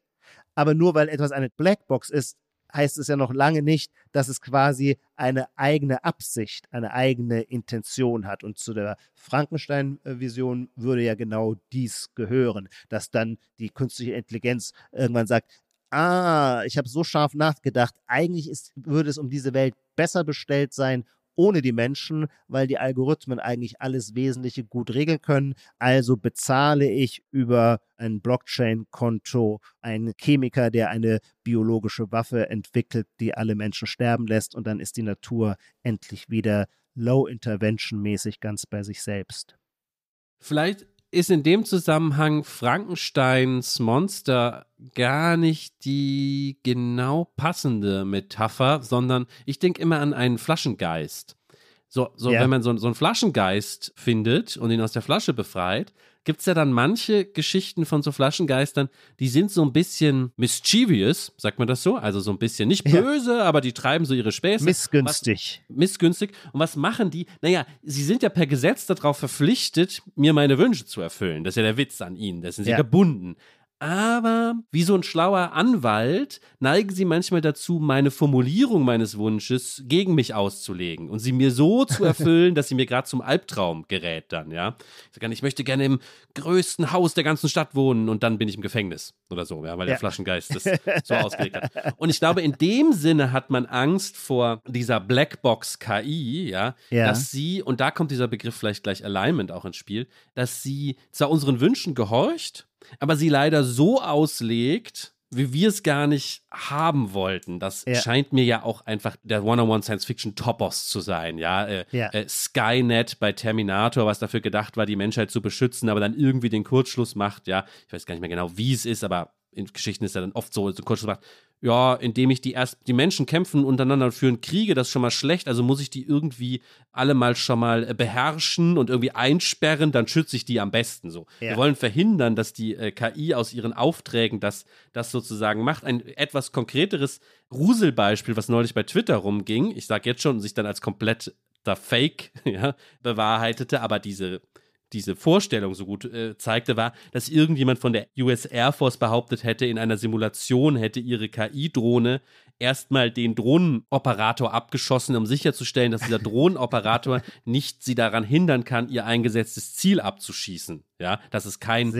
Aber nur weil etwas eine Blackbox ist, heißt es ja noch lange nicht, dass es quasi eine eigene Absicht, eine eigene Intention hat. Und zu der Frankenstein-Vision würde ja genau dies gehören, dass dann die künstliche Intelligenz irgendwann sagt, ah, ich habe so scharf nachgedacht, eigentlich ist, würde es um diese Welt besser bestellt sein ohne die Menschen, weil die Algorithmen eigentlich alles Wesentliche gut regeln können. Also bezahle ich über ein Blockchain-Konto einen Chemiker, der eine biologische Waffe entwickelt, die alle Menschen sterben lässt und dann ist die Natur endlich wieder Low-Intervention-mäßig ganz bei sich selbst. Vielleicht ist in dem Zusammenhang Frankensteins Monster gar nicht die genau passende Metapher, sondern ich denke immer an einen Flaschengeist. So, so Ja. wenn man so, so einen Flaschengeist findet und ihn aus der Flasche befreit, gibt es ja dann manche Geschichten von so Flaschengeistern, die sind so ein bisschen mischievous, sagt man das so? Also so ein bisschen nicht böse, ja. aber die treiben so ihre Späße. Missgünstig. Was, missgünstig. Und was machen die? Naja, sie sind ja per Gesetz darauf verpflichtet, mir meine Wünsche zu erfüllen. Das ist ja der Witz an ihnen. Das sind sie ja. gebunden. Aber wie so ein schlauer Anwalt neigen sie manchmal dazu, meine Formulierung meines Wunsches gegen mich auszulegen und sie mir so zu [laughs] erfüllen, dass sie mir gerade zum Albtraum gerät dann, ja. Ich sage, ich möchte gerne im größten Haus der ganzen Stadt wohnen und dann bin ich im Gefängnis oder so, ja, weil ja. der Flaschengeist das [laughs] so ausgelegt hat. Und ich glaube, in dem Sinne hat man Angst vor dieser Blackbox KI, ja, ja, dass sie, und da kommt dieser Begriff vielleicht gleich Alignment auch ins Spiel, dass sie zwar unseren Wünschen gehorcht, aber sie leider so auslegt, wie wir es gar nicht haben wollten. Das ja. scheint mir ja auch einfach der One-on-One Science-Fiction-Topos zu sein. Ja, äh, ja. Äh, Skynet bei Terminator, was dafür gedacht war, die Menschheit zu beschützen, aber dann irgendwie den Kurzschluss macht. Ja, ich weiß gar nicht mehr genau, wie es ist, aber in Geschichten ist er dann oft so, so kurz gesagt, ja, indem ich die erst, die Menschen kämpfen untereinander führen Kriege, das ist schon mal schlecht, also muss ich die irgendwie alle mal schon mal äh, beherrschen und irgendwie einsperren, dann schütze ich die am besten so. Ja. Wir wollen verhindern, dass die äh, KI aus ihren Aufträgen das, das sozusagen macht. Ein etwas konkreteres Ruselbeispiel, was neulich bei Twitter rumging, ich sage jetzt schon, sich dann als komplett da Fake [laughs] ja, bewahrheitete, aber diese diese Vorstellung so gut äh, zeigte, war, dass irgendjemand von der US Air Force behauptet hätte, in einer Simulation hätte ihre KI-Drohne erstmal den Drohnenoperator abgeschossen, um sicherzustellen, dass dieser [laughs] Drohnenoperator nicht sie daran hindern kann, ihr eingesetztes Ziel abzuschießen. Ja, dass es kein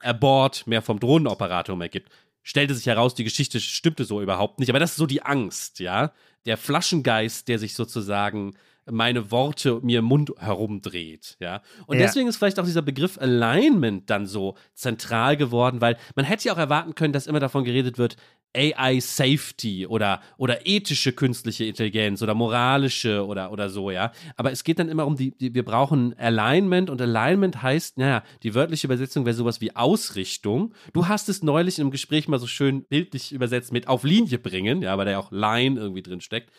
Abort mehr vom Drohnenoperator mehr gibt. Stellte sich heraus, die Geschichte stimmte so überhaupt nicht, aber das ist so die Angst, ja. Der Flaschengeist, der sich sozusagen meine Worte mir im Mund herumdreht, ja. Und ja. deswegen ist vielleicht auch dieser Begriff Alignment dann so zentral geworden, weil man hätte ja auch erwarten können, dass immer davon geredet wird, AI Safety oder, oder ethische künstliche Intelligenz oder moralische oder, oder so, ja. Aber es geht dann immer um die, die, wir brauchen Alignment und Alignment heißt, naja, die wörtliche Übersetzung wäre sowas wie Ausrichtung. Du hast es neulich im Gespräch mal so schön bildlich übersetzt mit auf Linie bringen, ja, weil da ja auch Line irgendwie drin steckt.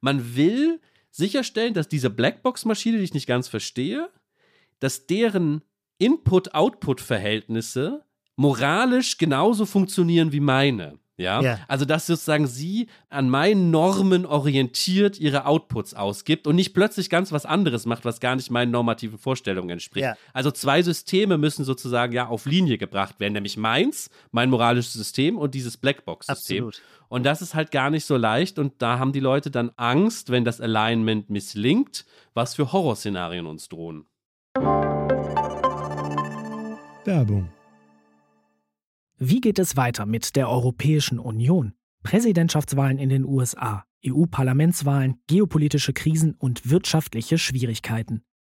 Man will sicherstellen, dass diese Blackbox-Maschine, die ich nicht ganz verstehe, dass deren Input-Output-Verhältnisse moralisch genauso funktionieren wie meine. Ja? ja? Also, dass sozusagen sie an meinen Normen orientiert ihre Outputs ausgibt und nicht plötzlich ganz was anderes macht, was gar nicht meinen normativen Vorstellungen entspricht. Ja. Also, zwei Systeme müssen sozusagen ja auf Linie gebracht werden, nämlich meins, mein moralisches System und dieses Blackbox-System. Und das ist halt gar nicht so leicht und da haben die Leute dann Angst, wenn das Alignment misslingt, was für Horrorszenarien uns drohen. Werbung wie geht es weiter mit der Europäischen Union? Präsidentschaftswahlen in den USA, EU-Parlamentswahlen, geopolitische Krisen und wirtschaftliche Schwierigkeiten.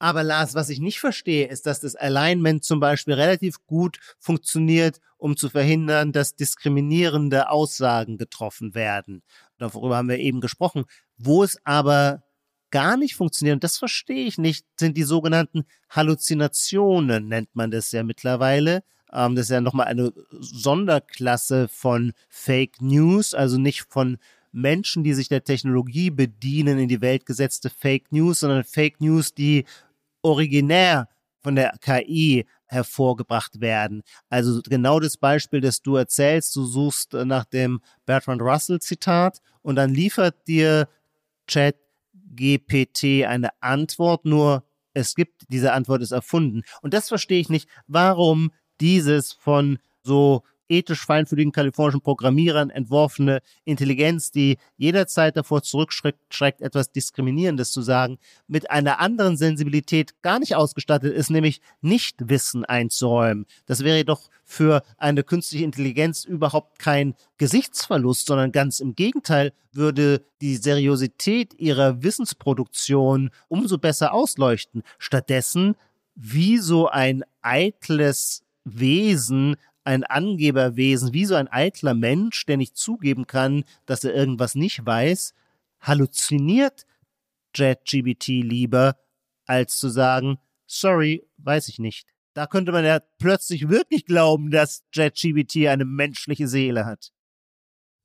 Aber Lars, was ich nicht verstehe, ist, dass das Alignment zum Beispiel relativ gut funktioniert, um zu verhindern, dass diskriminierende Aussagen getroffen werden. Darüber haben wir eben gesprochen. Wo es aber gar nicht funktioniert, und das verstehe ich nicht, sind die sogenannten Halluzinationen, nennt man das ja mittlerweile. Ähm, das ist ja nochmal eine Sonderklasse von Fake News, also nicht von Menschen, die sich der Technologie bedienen, in die Welt gesetzte Fake News, sondern Fake News, die originär von der KI hervorgebracht werden. Also genau das Beispiel, das du erzählst, du suchst nach dem Bertrand Russell Zitat und dann liefert dir Chat GPT eine Antwort, nur es gibt, diese Antwort ist erfunden. Und das verstehe ich nicht, warum dieses von so ethisch feinfühligen kalifornischen Programmierern entworfene Intelligenz, die jederzeit davor zurückschreckt, etwas Diskriminierendes zu sagen, mit einer anderen Sensibilität gar nicht ausgestattet ist, nämlich nicht Wissen einzuräumen. Das wäre doch für eine künstliche Intelligenz überhaupt kein Gesichtsverlust, sondern ganz im Gegenteil würde die Seriosität ihrer Wissensproduktion umso besser ausleuchten. Stattdessen wie so ein eitles Wesen ein Angeberwesen, wie so ein eitler Mensch, der nicht zugeben kann, dass er irgendwas nicht weiß, halluziniert JetGBT lieber, als zu sagen, sorry, weiß ich nicht. Da könnte man ja plötzlich wirklich glauben, dass JetGBT eine menschliche Seele hat.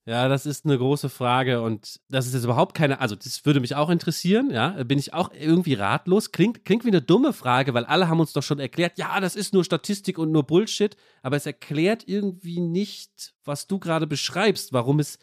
Ja, das ist eine große Frage und das ist jetzt überhaupt keine, also das würde mich auch interessieren, ja, bin ich auch irgendwie ratlos. Klingt, klingt wie eine dumme Frage, weil alle haben uns doch schon erklärt, ja, das ist nur Statistik und nur Bullshit, aber es erklärt irgendwie nicht, was du gerade beschreibst, warum es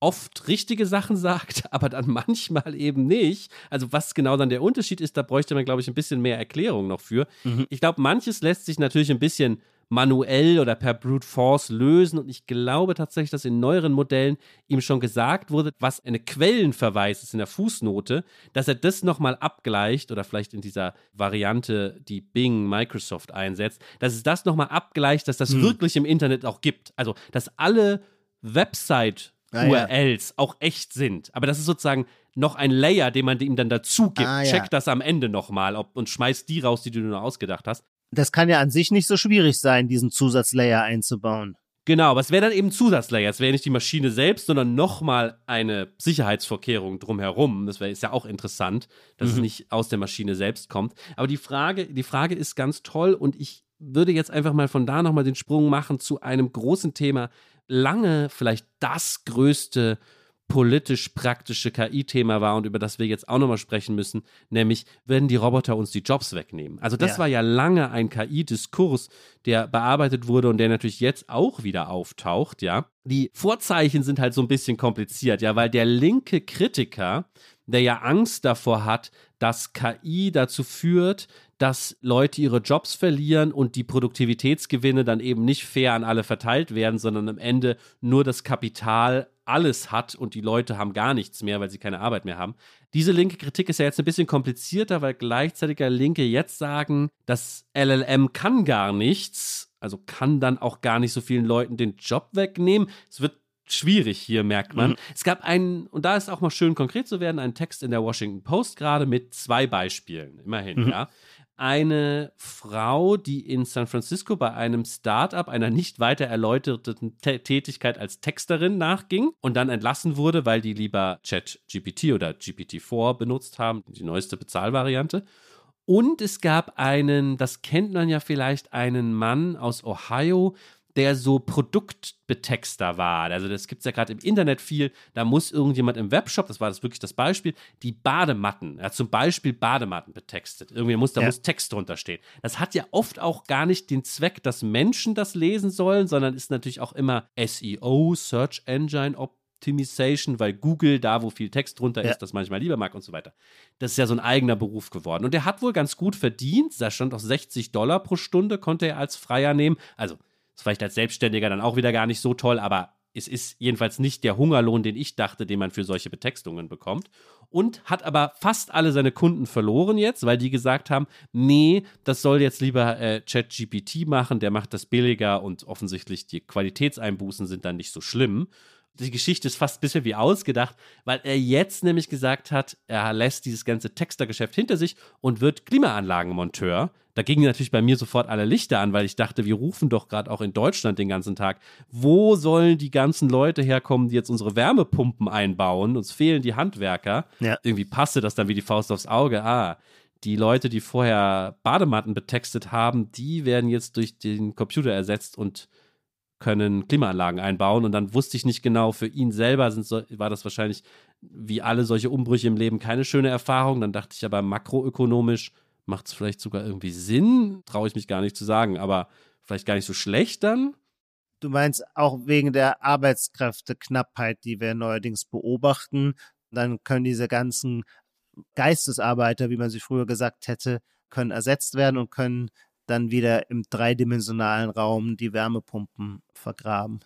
oft richtige Sachen [laughs] sagt, aber dann manchmal eben nicht. Also was genau dann der Unterschied ist, da bräuchte man, glaube ich, ein bisschen mehr Erklärung noch für. Mhm. Ich glaube, manches lässt sich natürlich ein bisschen manuell oder per Brute Force lösen. Und ich glaube tatsächlich, dass in neueren Modellen ihm schon gesagt wurde, was eine Quellenverweis ist in der Fußnote, dass er das nochmal abgleicht oder vielleicht in dieser Variante, die Bing Microsoft einsetzt, dass es das nochmal abgleicht, dass das hm. wirklich im Internet auch gibt. Also, dass alle Website URLs ah, ja. auch echt sind. Aber das ist sozusagen noch ein Layer, den man ihm dann dazu gibt. Ah, Check ja. das am Ende nochmal und schmeißt die raus, die du nur ausgedacht hast das kann ja an sich nicht so schwierig sein, diesen Zusatzlayer einzubauen. Genau, aber es wäre dann eben Zusatzlayer. Es wäre nicht die Maschine selbst, sondern nochmal eine Sicherheitsvorkehrung drumherum. Das wäre ist ja auch interessant, dass mhm. es nicht aus der Maschine selbst kommt. Aber die Frage, die Frage ist ganz toll und ich würde jetzt einfach mal von da nochmal den Sprung machen zu einem großen Thema. Lange vielleicht das größte politisch-praktische KI-Thema war und über das wir jetzt auch nochmal sprechen müssen, nämlich werden die Roboter uns die Jobs wegnehmen. Also das ja. war ja lange ein KI-Diskurs, der bearbeitet wurde und der natürlich jetzt auch wieder auftaucht, ja. Die Vorzeichen sind halt so ein bisschen kompliziert, ja, weil der linke Kritiker, der ja Angst davor hat, dass KI dazu führt, dass Leute ihre Jobs verlieren und die Produktivitätsgewinne dann eben nicht fair an alle verteilt werden, sondern am Ende nur das Kapital alles hat und die Leute haben gar nichts mehr, weil sie keine Arbeit mehr haben. Diese linke Kritik ist ja jetzt ein bisschen komplizierter, weil gleichzeitig Linke jetzt sagen, das LLM kann gar nichts, also kann dann auch gar nicht so vielen Leuten den Job wegnehmen. Es wird schwierig hier, merkt man. Mhm. Es gab einen, und da ist auch mal schön konkret zu werden, einen Text in der Washington Post gerade mit zwei Beispielen, immerhin, mhm. ja eine Frau, die in San Francisco bei einem Startup einer nicht weiter erläuterten Tätigkeit als Texterin nachging und dann entlassen wurde, weil die lieber ChatGPT oder GPT-4 benutzt haben, die neueste Bezahlvariante. Und es gab einen, das kennt man ja vielleicht, einen Mann aus Ohio, der so Produktbetexter war. Also das gibt es ja gerade im Internet viel. Da muss irgendjemand im Webshop, das war das wirklich das Beispiel, die Badematten, er hat zum Beispiel Badematten betextet. Irgendwie muss, da ja. muss Text drunter stehen. Das hat ja oft auch gar nicht den Zweck, dass Menschen das lesen sollen, sondern ist natürlich auch immer SEO, Search Engine Optimization, weil Google da, wo viel Text drunter ja. ist, das manchmal lieber mag und so weiter. Das ist ja so ein eigener Beruf geworden. Und der hat wohl ganz gut verdient. Da stand auch 60 Dollar pro Stunde, konnte er als Freier nehmen. Also ist vielleicht als Selbstständiger dann auch wieder gar nicht so toll, aber es ist jedenfalls nicht der Hungerlohn, den ich dachte, den man für solche Betextungen bekommt. Und hat aber fast alle seine Kunden verloren jetzt, weil die gesagt haben, nee, das soll jetzt lieber äh, ChatGPT machen, der macht das billiger und offensichtlich die Qualitätseinbußen sind dann nicht so schlimm. Die Geschichte ist fast ein bisschen wie ausgedacht, weil er jetzt nämlich gesagt hat, er lässt dieses ganze Textergeschäft hinter sich und wird Klimaanlagenmonteur da gingen natürlich bei mir sofort alle Lichter an, weil ich dachte, wir rufen doch gerade auch in Deutschland den ganzen Tag. Wo sollen die ganzen Leute herkommen, die jetzt unsere Wärmepumpen einbauen? Uns fehlen die Handwerker. Ja. Irgendwie passte das dann wie die Faust aufs Auge. Ah, die Leute, die vorher Badematten betextet haben, die werden jetzt durch den Computer ersetzt und können Klimaanlagen einbauen. Und dann wusste ich nicht genau, für ihn selber sind so, war das wahrscheinlich wie alle solche Umbrüche im Leben keine schöne Erfahrung. Dann dachte ich aber makroökonomisch, macht es vielleicht sogar irgendwie Sinn. Traue ich mich gar nicht zu sagen, aber vielleicht gar nicht so schlecht dann. Du meinst auch wegen der Arbeitskräfteknappheit, die wir neuerdings beobachten, dann können diese ganzen Geistesarbeiter, wie man sie früher gesagt hätte, können ersetzt werden und können dann wieder im dreidimensionalen Raum die Wärmepumpen vergraben.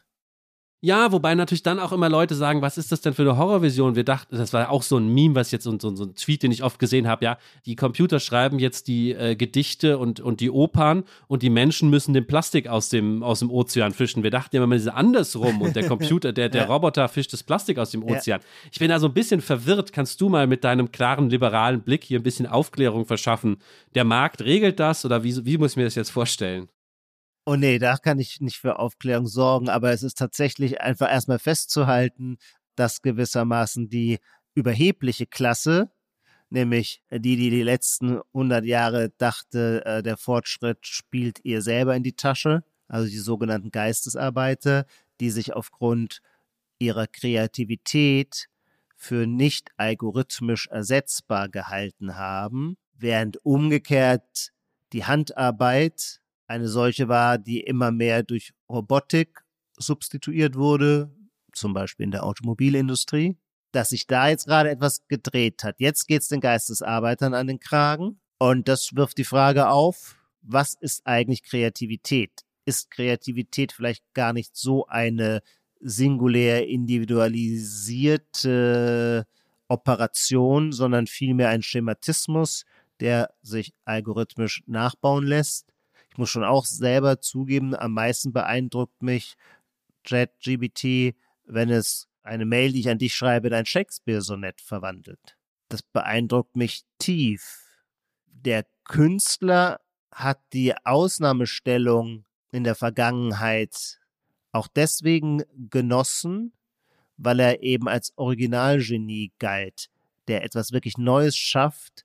Ja, wobei natürlich dann auch immer Leute sagen, was ist das denn für eine Horrorvision? Wir dachten, das war auch so ein Meme, was jetzt so, so, so ein Tweet, den ich oft gesehen habe, ja, die Computer schreiben jetzt die äh, Gedichte und, und die Opern und die Menschen müssen den Plastik aus dem, aus dem Ozean fischen. Wir dachten ja immer, diese andersrum und der [laughs] Computer, der, der ja. Roboter fischt das Plastik aus dem Ozean. Ja. Ich bin da so ein bisschen verwirrt. Kannst du mal mit deinem klaren liberalen Blick hier ein bisschen Aufklärung verschaffen? Der Markt regelt das oder wie, wie muss ich mir das jetzt vorstellen? Oh nee, da kann ich nicht für Aufklärung sorgen, aber es ist tatsächlich einfach erstmal festzuhalten, dass gewissermaßen die überhebliche Klasse, nämlich die, die die letzten 100 Jahre dachte, äh, der Fortschritt spielt ihr selber in die Tasche, also die sogenannten Geistesarbeiter, die sich aufgrund ihrer Kreativität für nicht algorithmisch ersetzbar gehalten haben, während umgekehrt die Handarbeit eine solche war, die immer mehr durch Robotik substituiert wurde, zum Beispiel in der Automobilindustrie, dass sich da jetzt gerade etwas gedreht hat. Jetzt geht es den Geistesarbeitern an den Kragen und das wirft die Frage auf, was ist eigentlich Kreativität? Ist Kreativität vielleicht gar nicht so eine singulär individualisierte Operation, sondern vielmehr ein Schematismus, der sich algorithmisch nachbauen lässt? Ich muss schon auch selber zugeben, am meisten beeindruckt mich ChatGBT, wenn es eine Mail, die ich an dich schreibe, in ein Shakespeare-Sonett verwandelt. Das beeindruckt mich tief. Der Künstler hat die Ausnahmestellung in der Vergangenheit auch deswegen genossen, weil er eben als Originalgenie galt, der etwas wirklich Neues schafft,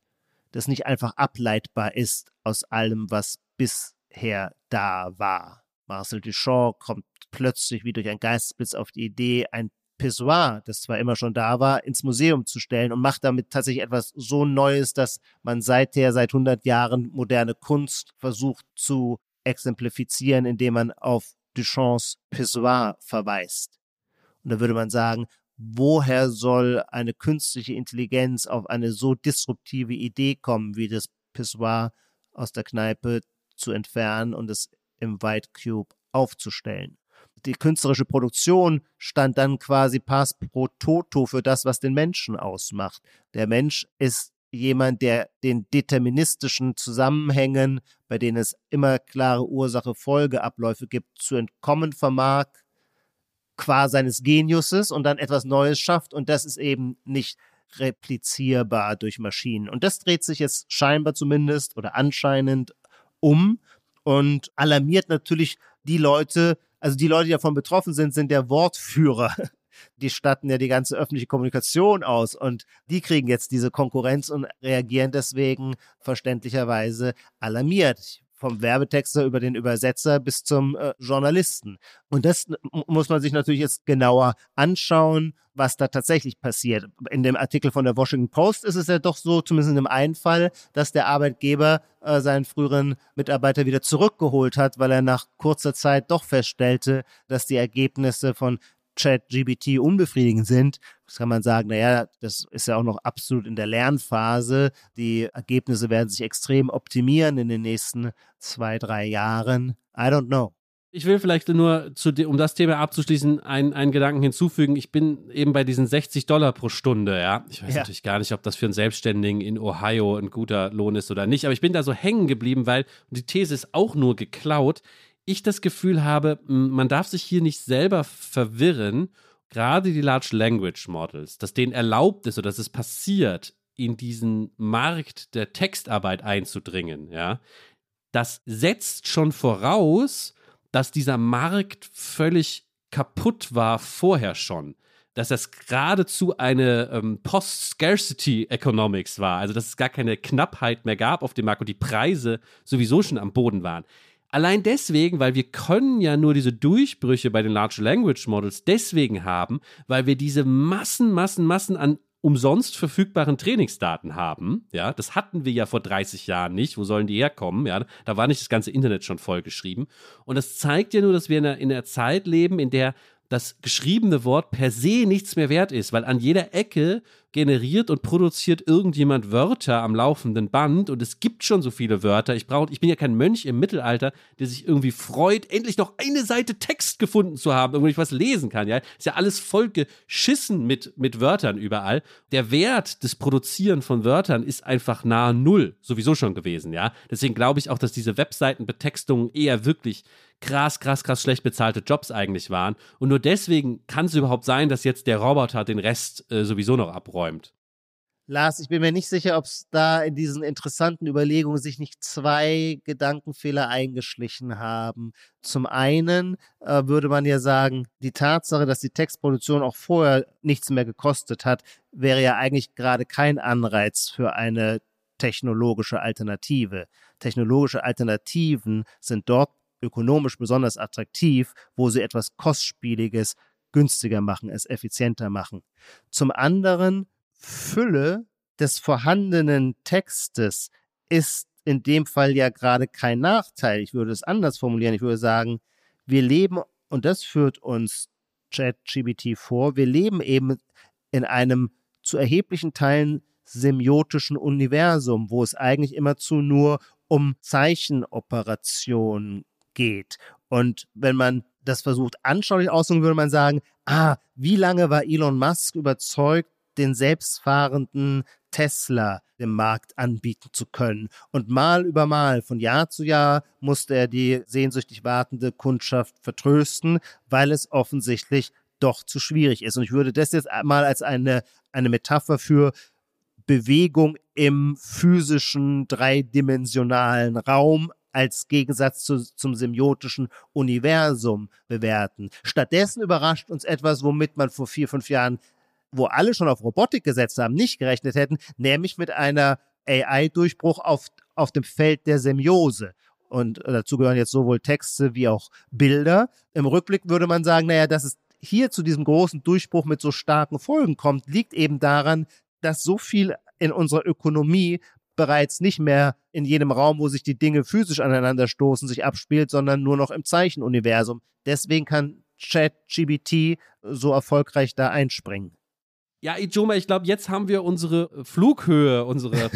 das nicht einfach ableitbar ist aus allem, was bisher da war. Marcel Duchamp kommt plötzlich wie durch einen Geistesblitz auf die Idee, ein Pissoir, das zwar immer schon da war, ins Museum zu stellen und macht damit tatsächlich etwas so Neues, dass man seither, seit 100 Jahren moderne Kunst versucht zu exemplifizieren, indem man auf Duchamps Pissoir verweist. Und da würde man sagen, woher soll eine künstliche Intelligenz auf eine so disruptive Idee kommen, wie das Pissoir aus der Kneipe zu entfernen und es im White Cube aufzustellen? die künstlerische Produktion stand dann quasi pass pro toto für das, was den Menschen ausmacht. Der Mensch ist jemand, der den deterministischen Zusammenhängen, bei denen es immer klare Ursache-Folgeabläufe gibt, zu entkommen vermag, qua seines Geniuses und dann etwas Neues schafft. Und das ist eben nicht replizierbar durch Maschinen. Und das dreht sich jetzt scheinbar zumindest oder anscheinend um und alarmiert natürlich die Leute, also die Leute, die davon betroffen sind, sind der Wortführer. [laughs] Die statten ja die ganze öffentliche Kommunikation aus und die kriegen jetzt diese Konkurrenz und reagieren deswegen verständlicherweise alarmiert vom Werbetexter über den Übersetzer bis zum äh, Journalisten. Und das muss man sich natürlich jetzt genauer anschauen, was da tatsächlich passiert. In dem Artikel von der Washington Post ist es ja doch so, zumindest in dem einen Fall, dass der Arbeitgeber äh, seinen früheren Mitarbeiter wieder zurückgeholt hat, weil er nach kurzer Zeit doch feststellte, dass die Ergebnisse von ChatGBT unbefriedigend sind, das kann man sagen, naja, das ist ja auch noch absolut in der Lernphase. Die Ergebnisse werden sich extrem optimieren in den nächsten zwei, drei Jahren. I don't know. Ich will vielleicht nur, zu, um das Thema abzuschließen, einen, einen Gedanken hinzufügen. Ich bin eben bei diesen 60 Dollar pro Stunde, ja. Ich weiß ja. natürlich gar nicht, ob das für einen Selbstständigen in Ohio ein guter Lohn ist oder nicht, aber ich bin da so hängen geblieben, weil die These ist auch nur geklaut ich das Gefühl habe, man darf sich hier nicht selber verwirren, gerade die Large Language Models, dass denen erlaubt ist oder dass es passiert, in diesen Markt der Textarbeit einzudringen, ja, das setzt schon voraus, dass dieser Markt völlig kaputt war vorher schon. Dass das geradezu eine ähm, Post-Scarcity-Economics war, also dass es gar keine Knappheit mehr gab auf dem Markt und die Preise sowieso schon am Boden waren. Allein deswegen, weil wir können ja nur diese Durchbrüche bei den Large Language Models deswegen haben, weil wir diese Massen, Massen, Massen an umsonst verfügbaren Trainingsdaten haben. Ja, das hatten wir ja vor 30 Jahren nicht. Wo sollen die herkommen? Ja, da war nicht das ganze Internet schon vollgeschrieben. Und das zeigt ja nur, dass wir in einer, in einer Zeit leben, in der das geschriebene Wort per se nichts mehr wert ist, weil an jeder Ecke generiert und produziert irgendjemand Wörter am laufenden Band und es gibt schon so viele Wörter. Ich brauche, ich bin ja kein Mönch im Mittelalter, der sich irgendwie freut, endlich noch eine Seite Text gefunden zu haben, irgendwo ich was lesen kann. Ja, ist ja alles voll geschissen mit mit Wörtern überall. Der Wert des Produzieren von Wörtern ist einfach nahe Null sowieso schon gewesen. Ja, deswegen glaube ich auch, dass diese Webseitenbetextungen eher wirklich krass, krass, krass schlecht bezahlte Jobs eigentlich waren. Und nur deswegen kann es überhaupt sein, dass jetzt der Roboter den Rest äh, sowieso noch abräumt. Lars, ich bin mir nicht sicher, ob es da in diesen interessanten Überlegungen sich nicht zwei Gedankenfehler eingeschlichen haben. Zum einen äh, würde man ja sagen, die Tatsache, dass die Textproduktion auch vorher nichts mehr gekostet hat, wäre ja eigentlich gerade kein Anreiz für eine technologische Alternative. Technologische Alternativen sind dort ökonomisch besonders attraktiv, wo sie etwas Kostspieliges günstiger machen, es effizienter machen. Zum anderen Fülle des vorhandenen Textes ist in dem Fall ja gerade kein Nachteil. Ich würde es anders formulieren. Ich würde sagen, wir leben, und das führt uns ChatGBT vor, wir leben eben in einem zu erheblichen Teilen semiotischen Universum, wo es eigentlich immerzu nur um Zeichenoperationen geht. Und wenn man das versucht anschaulich auszudrücken, würde man sagen, ah, wie lange war Elon Musk überzeugt, den selbstfahrenden Tesla dem Markt anbieten zu können. Und mal über mal, von Jahr zu Jahr, musste er die sehnsüchtig wartende Kundschaft vertrösten, weil es offensichtlich doch zu schwierig ist. Und ich würde das jetzt mal als eine, eine Metapher für Bewegung im physischen, dreidimensionalen Raum als Gegensatz zu, zum semiotischen Universum bewerten. Stattdessen überrascht uns etwas, womit man vor vier, fünf Jahren wo alle schon auf Robotik gesetzt haben, nicht gerechnet hätten, nämlich mit einer AI-Durchbruch auf, auf dem Feld der Semiose. Und dazu gehören jetzt sowohl Texte wie auch Bilder. Im Rückblick würde man sagen, naja, dass es hier zu diesem großen Durchbruch mit so starken Folgen kommt, liegt eben daran, dass so viel in unserer Ökonomie bereits nicht mehr in jedem Raum, wo sich die Dinge physisch aneinander stoßen, sich abspielt, sondern nur noch im Zeichenuniversum. Deswegen kann ChatGBT so erfolgreich da einspringen. Ja, Ijoma, ich glaube, jetzt haben wir unsere Flughöhe, [laughs] unsere,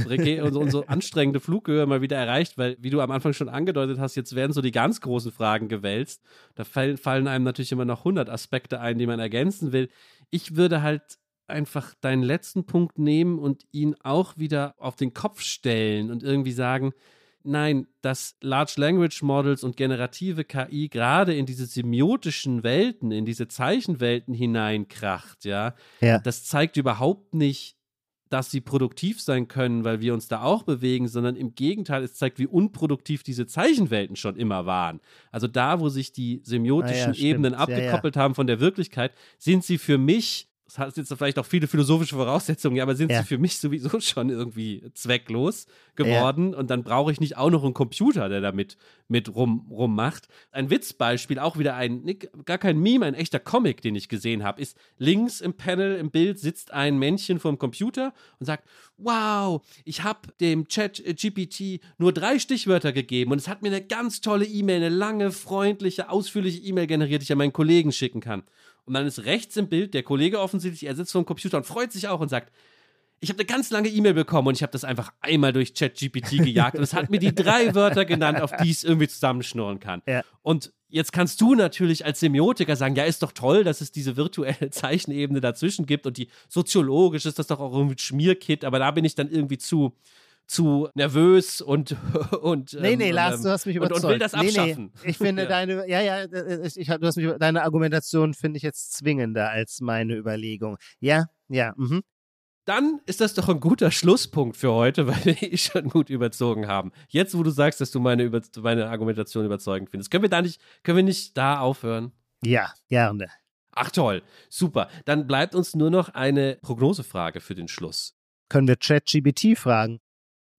unsere, anstrengende Flughöhe mal wieder erreicht, weil, wie du am Anfang schon angedeutet hast, jetzt werden so die ganz großen Fragen gewälzt. Da fallen, fallen einem natürlich immer noch 100 Aspekte ein, die man ergänzen will. Ich würde halt einfach deinen letzten Punkt nehmen und ihn auch wieder auf den Kopf stellen und irgendwie sagen, Nein, dass Large Language Models und generative KI gerade in diese semiotischen Welten, in diese Zeichenwelten hineinkracht, ja, ja. das zeigt überhaupt nicht, dass sie produktiv sein können, weil wir uns da auch bewegen, sondern im Gegenteil, es zeigt, wie unproduktiv diese Zeichenwelten schon immer waren. Also da, wo sich die semiotischen ah, ja, Ebenen abgekoppelt ja, haben von der Wirklichkeit, sind sie für mich das hat jetzt vielleicht auch viele philosophische Voraussetzungen, aber sind ja. sie für mich sowieso [laughs] schon irgendwie zwecklos geworden. Ja. Und dann brauche ich nicht auch noch einen Computer, der damit mit rum, rummacht. Ein Witzbeispiel, auch wieder ein, gar kein Meme, ein echter Comic, den ich gesehen habe, ist links im Panel im Bild sitzt ein Männchen vorm Computer und sagt, wow, ich habe dem Chat GPT nur drei Stichwörter gegeben und es hat mir eine ganz tolle E-Mail, eine lange, freundliche, ausführliche E-Mail generiert, die ich an meinen Kollegen schicken kann. Und dann ist rechts im Bild der Kollege offensichtlich, er sitzt vor dem Computer und freut sich auch und sagt, ich habe eine ganz lange E-Mail bekommen und ich habe das einfach einmal durch ChatGPT gejagt und es hat mir die drei Wörter genannt, auf die ich es irgendwie zusammenschnurren kann. Ja. Und jetzt kannst du natürlich als Semiotiker sagen, ja, ist doch toll, dass es diese virtuelle [laughs] Zeichenebene dazwischen gibt und die soziologisch ist das doch auch irgendwie Schmierkit, aber da bin ich dann irgendwie zu zu nervös und [laughs] und nee nee ähm, Lars du hast mich überzeugt und, und will das abschaffen nee, nee. ich finde ja. deine ja ja ich, ich, du hast mich deine Argumentation finde ich jetzt zwingender als meine Überlegung ja ja mhm. dann ist das doch ein guter Schlusspunkt für heute, [laughs] weil wir eh schon gut überzogen haben. Jetzt, wo du sagst, dass du meine, über meine Argumentation überzeugend findest, können wir da nicht, können wir nicht da aufhören? Ja, gerne. Ach toll, super. Dann bleibt uns nur noch eine Prognosefrage für den Schluss. Können wir ChatGBT fragen?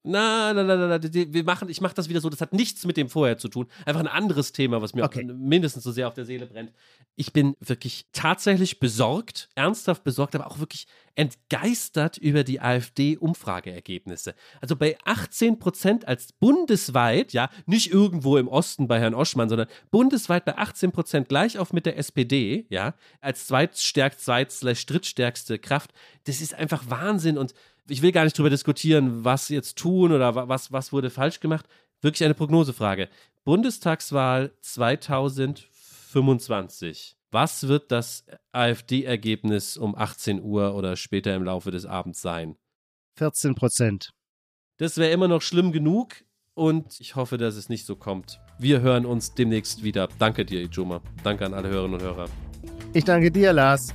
Na, na, na, na, na, wir machen, ich mache das wieder so, das hat nichts mit dem vorher zu tun. Einfach ein anderes Thema, was mir okay. mindestens so sehr auf der Seele brennt. Ich bin wirklich tatsächlich besorgt, ernsthaft besorgt, aber auch wirklich entgeistert über die AfD-Umfrageergebnisse. Also bei 18 Prozent als bundesweit, ja, nicht irgendwo im Osten bei Herrn Oschmann, sondern bundesweit bei 18 Prozent gleich auf mit der SPD, ja, als zweitstärkst, zweit drittstärkste Kraft. Das ist einfach Wahnsinn und ich will gar nicht drüber diskutieren, was jetzt tun oder was, was wurde falsch gemacht. Wirklich eine Prognosefrage. Bundestagswahl 2025. Was wird das AfD-Ergebnis um 18 Uhr oder später im Laufe des Abends sein? 14 Prozent. Das wäre immer noch schlimm genug und ich hoffe, dass es nicht so kommt. Wir hören uns demnächst wieder. Danke dir, Ijoma. Danke an alle Hörerinnen und Hörer. Ich danke dir, Lars.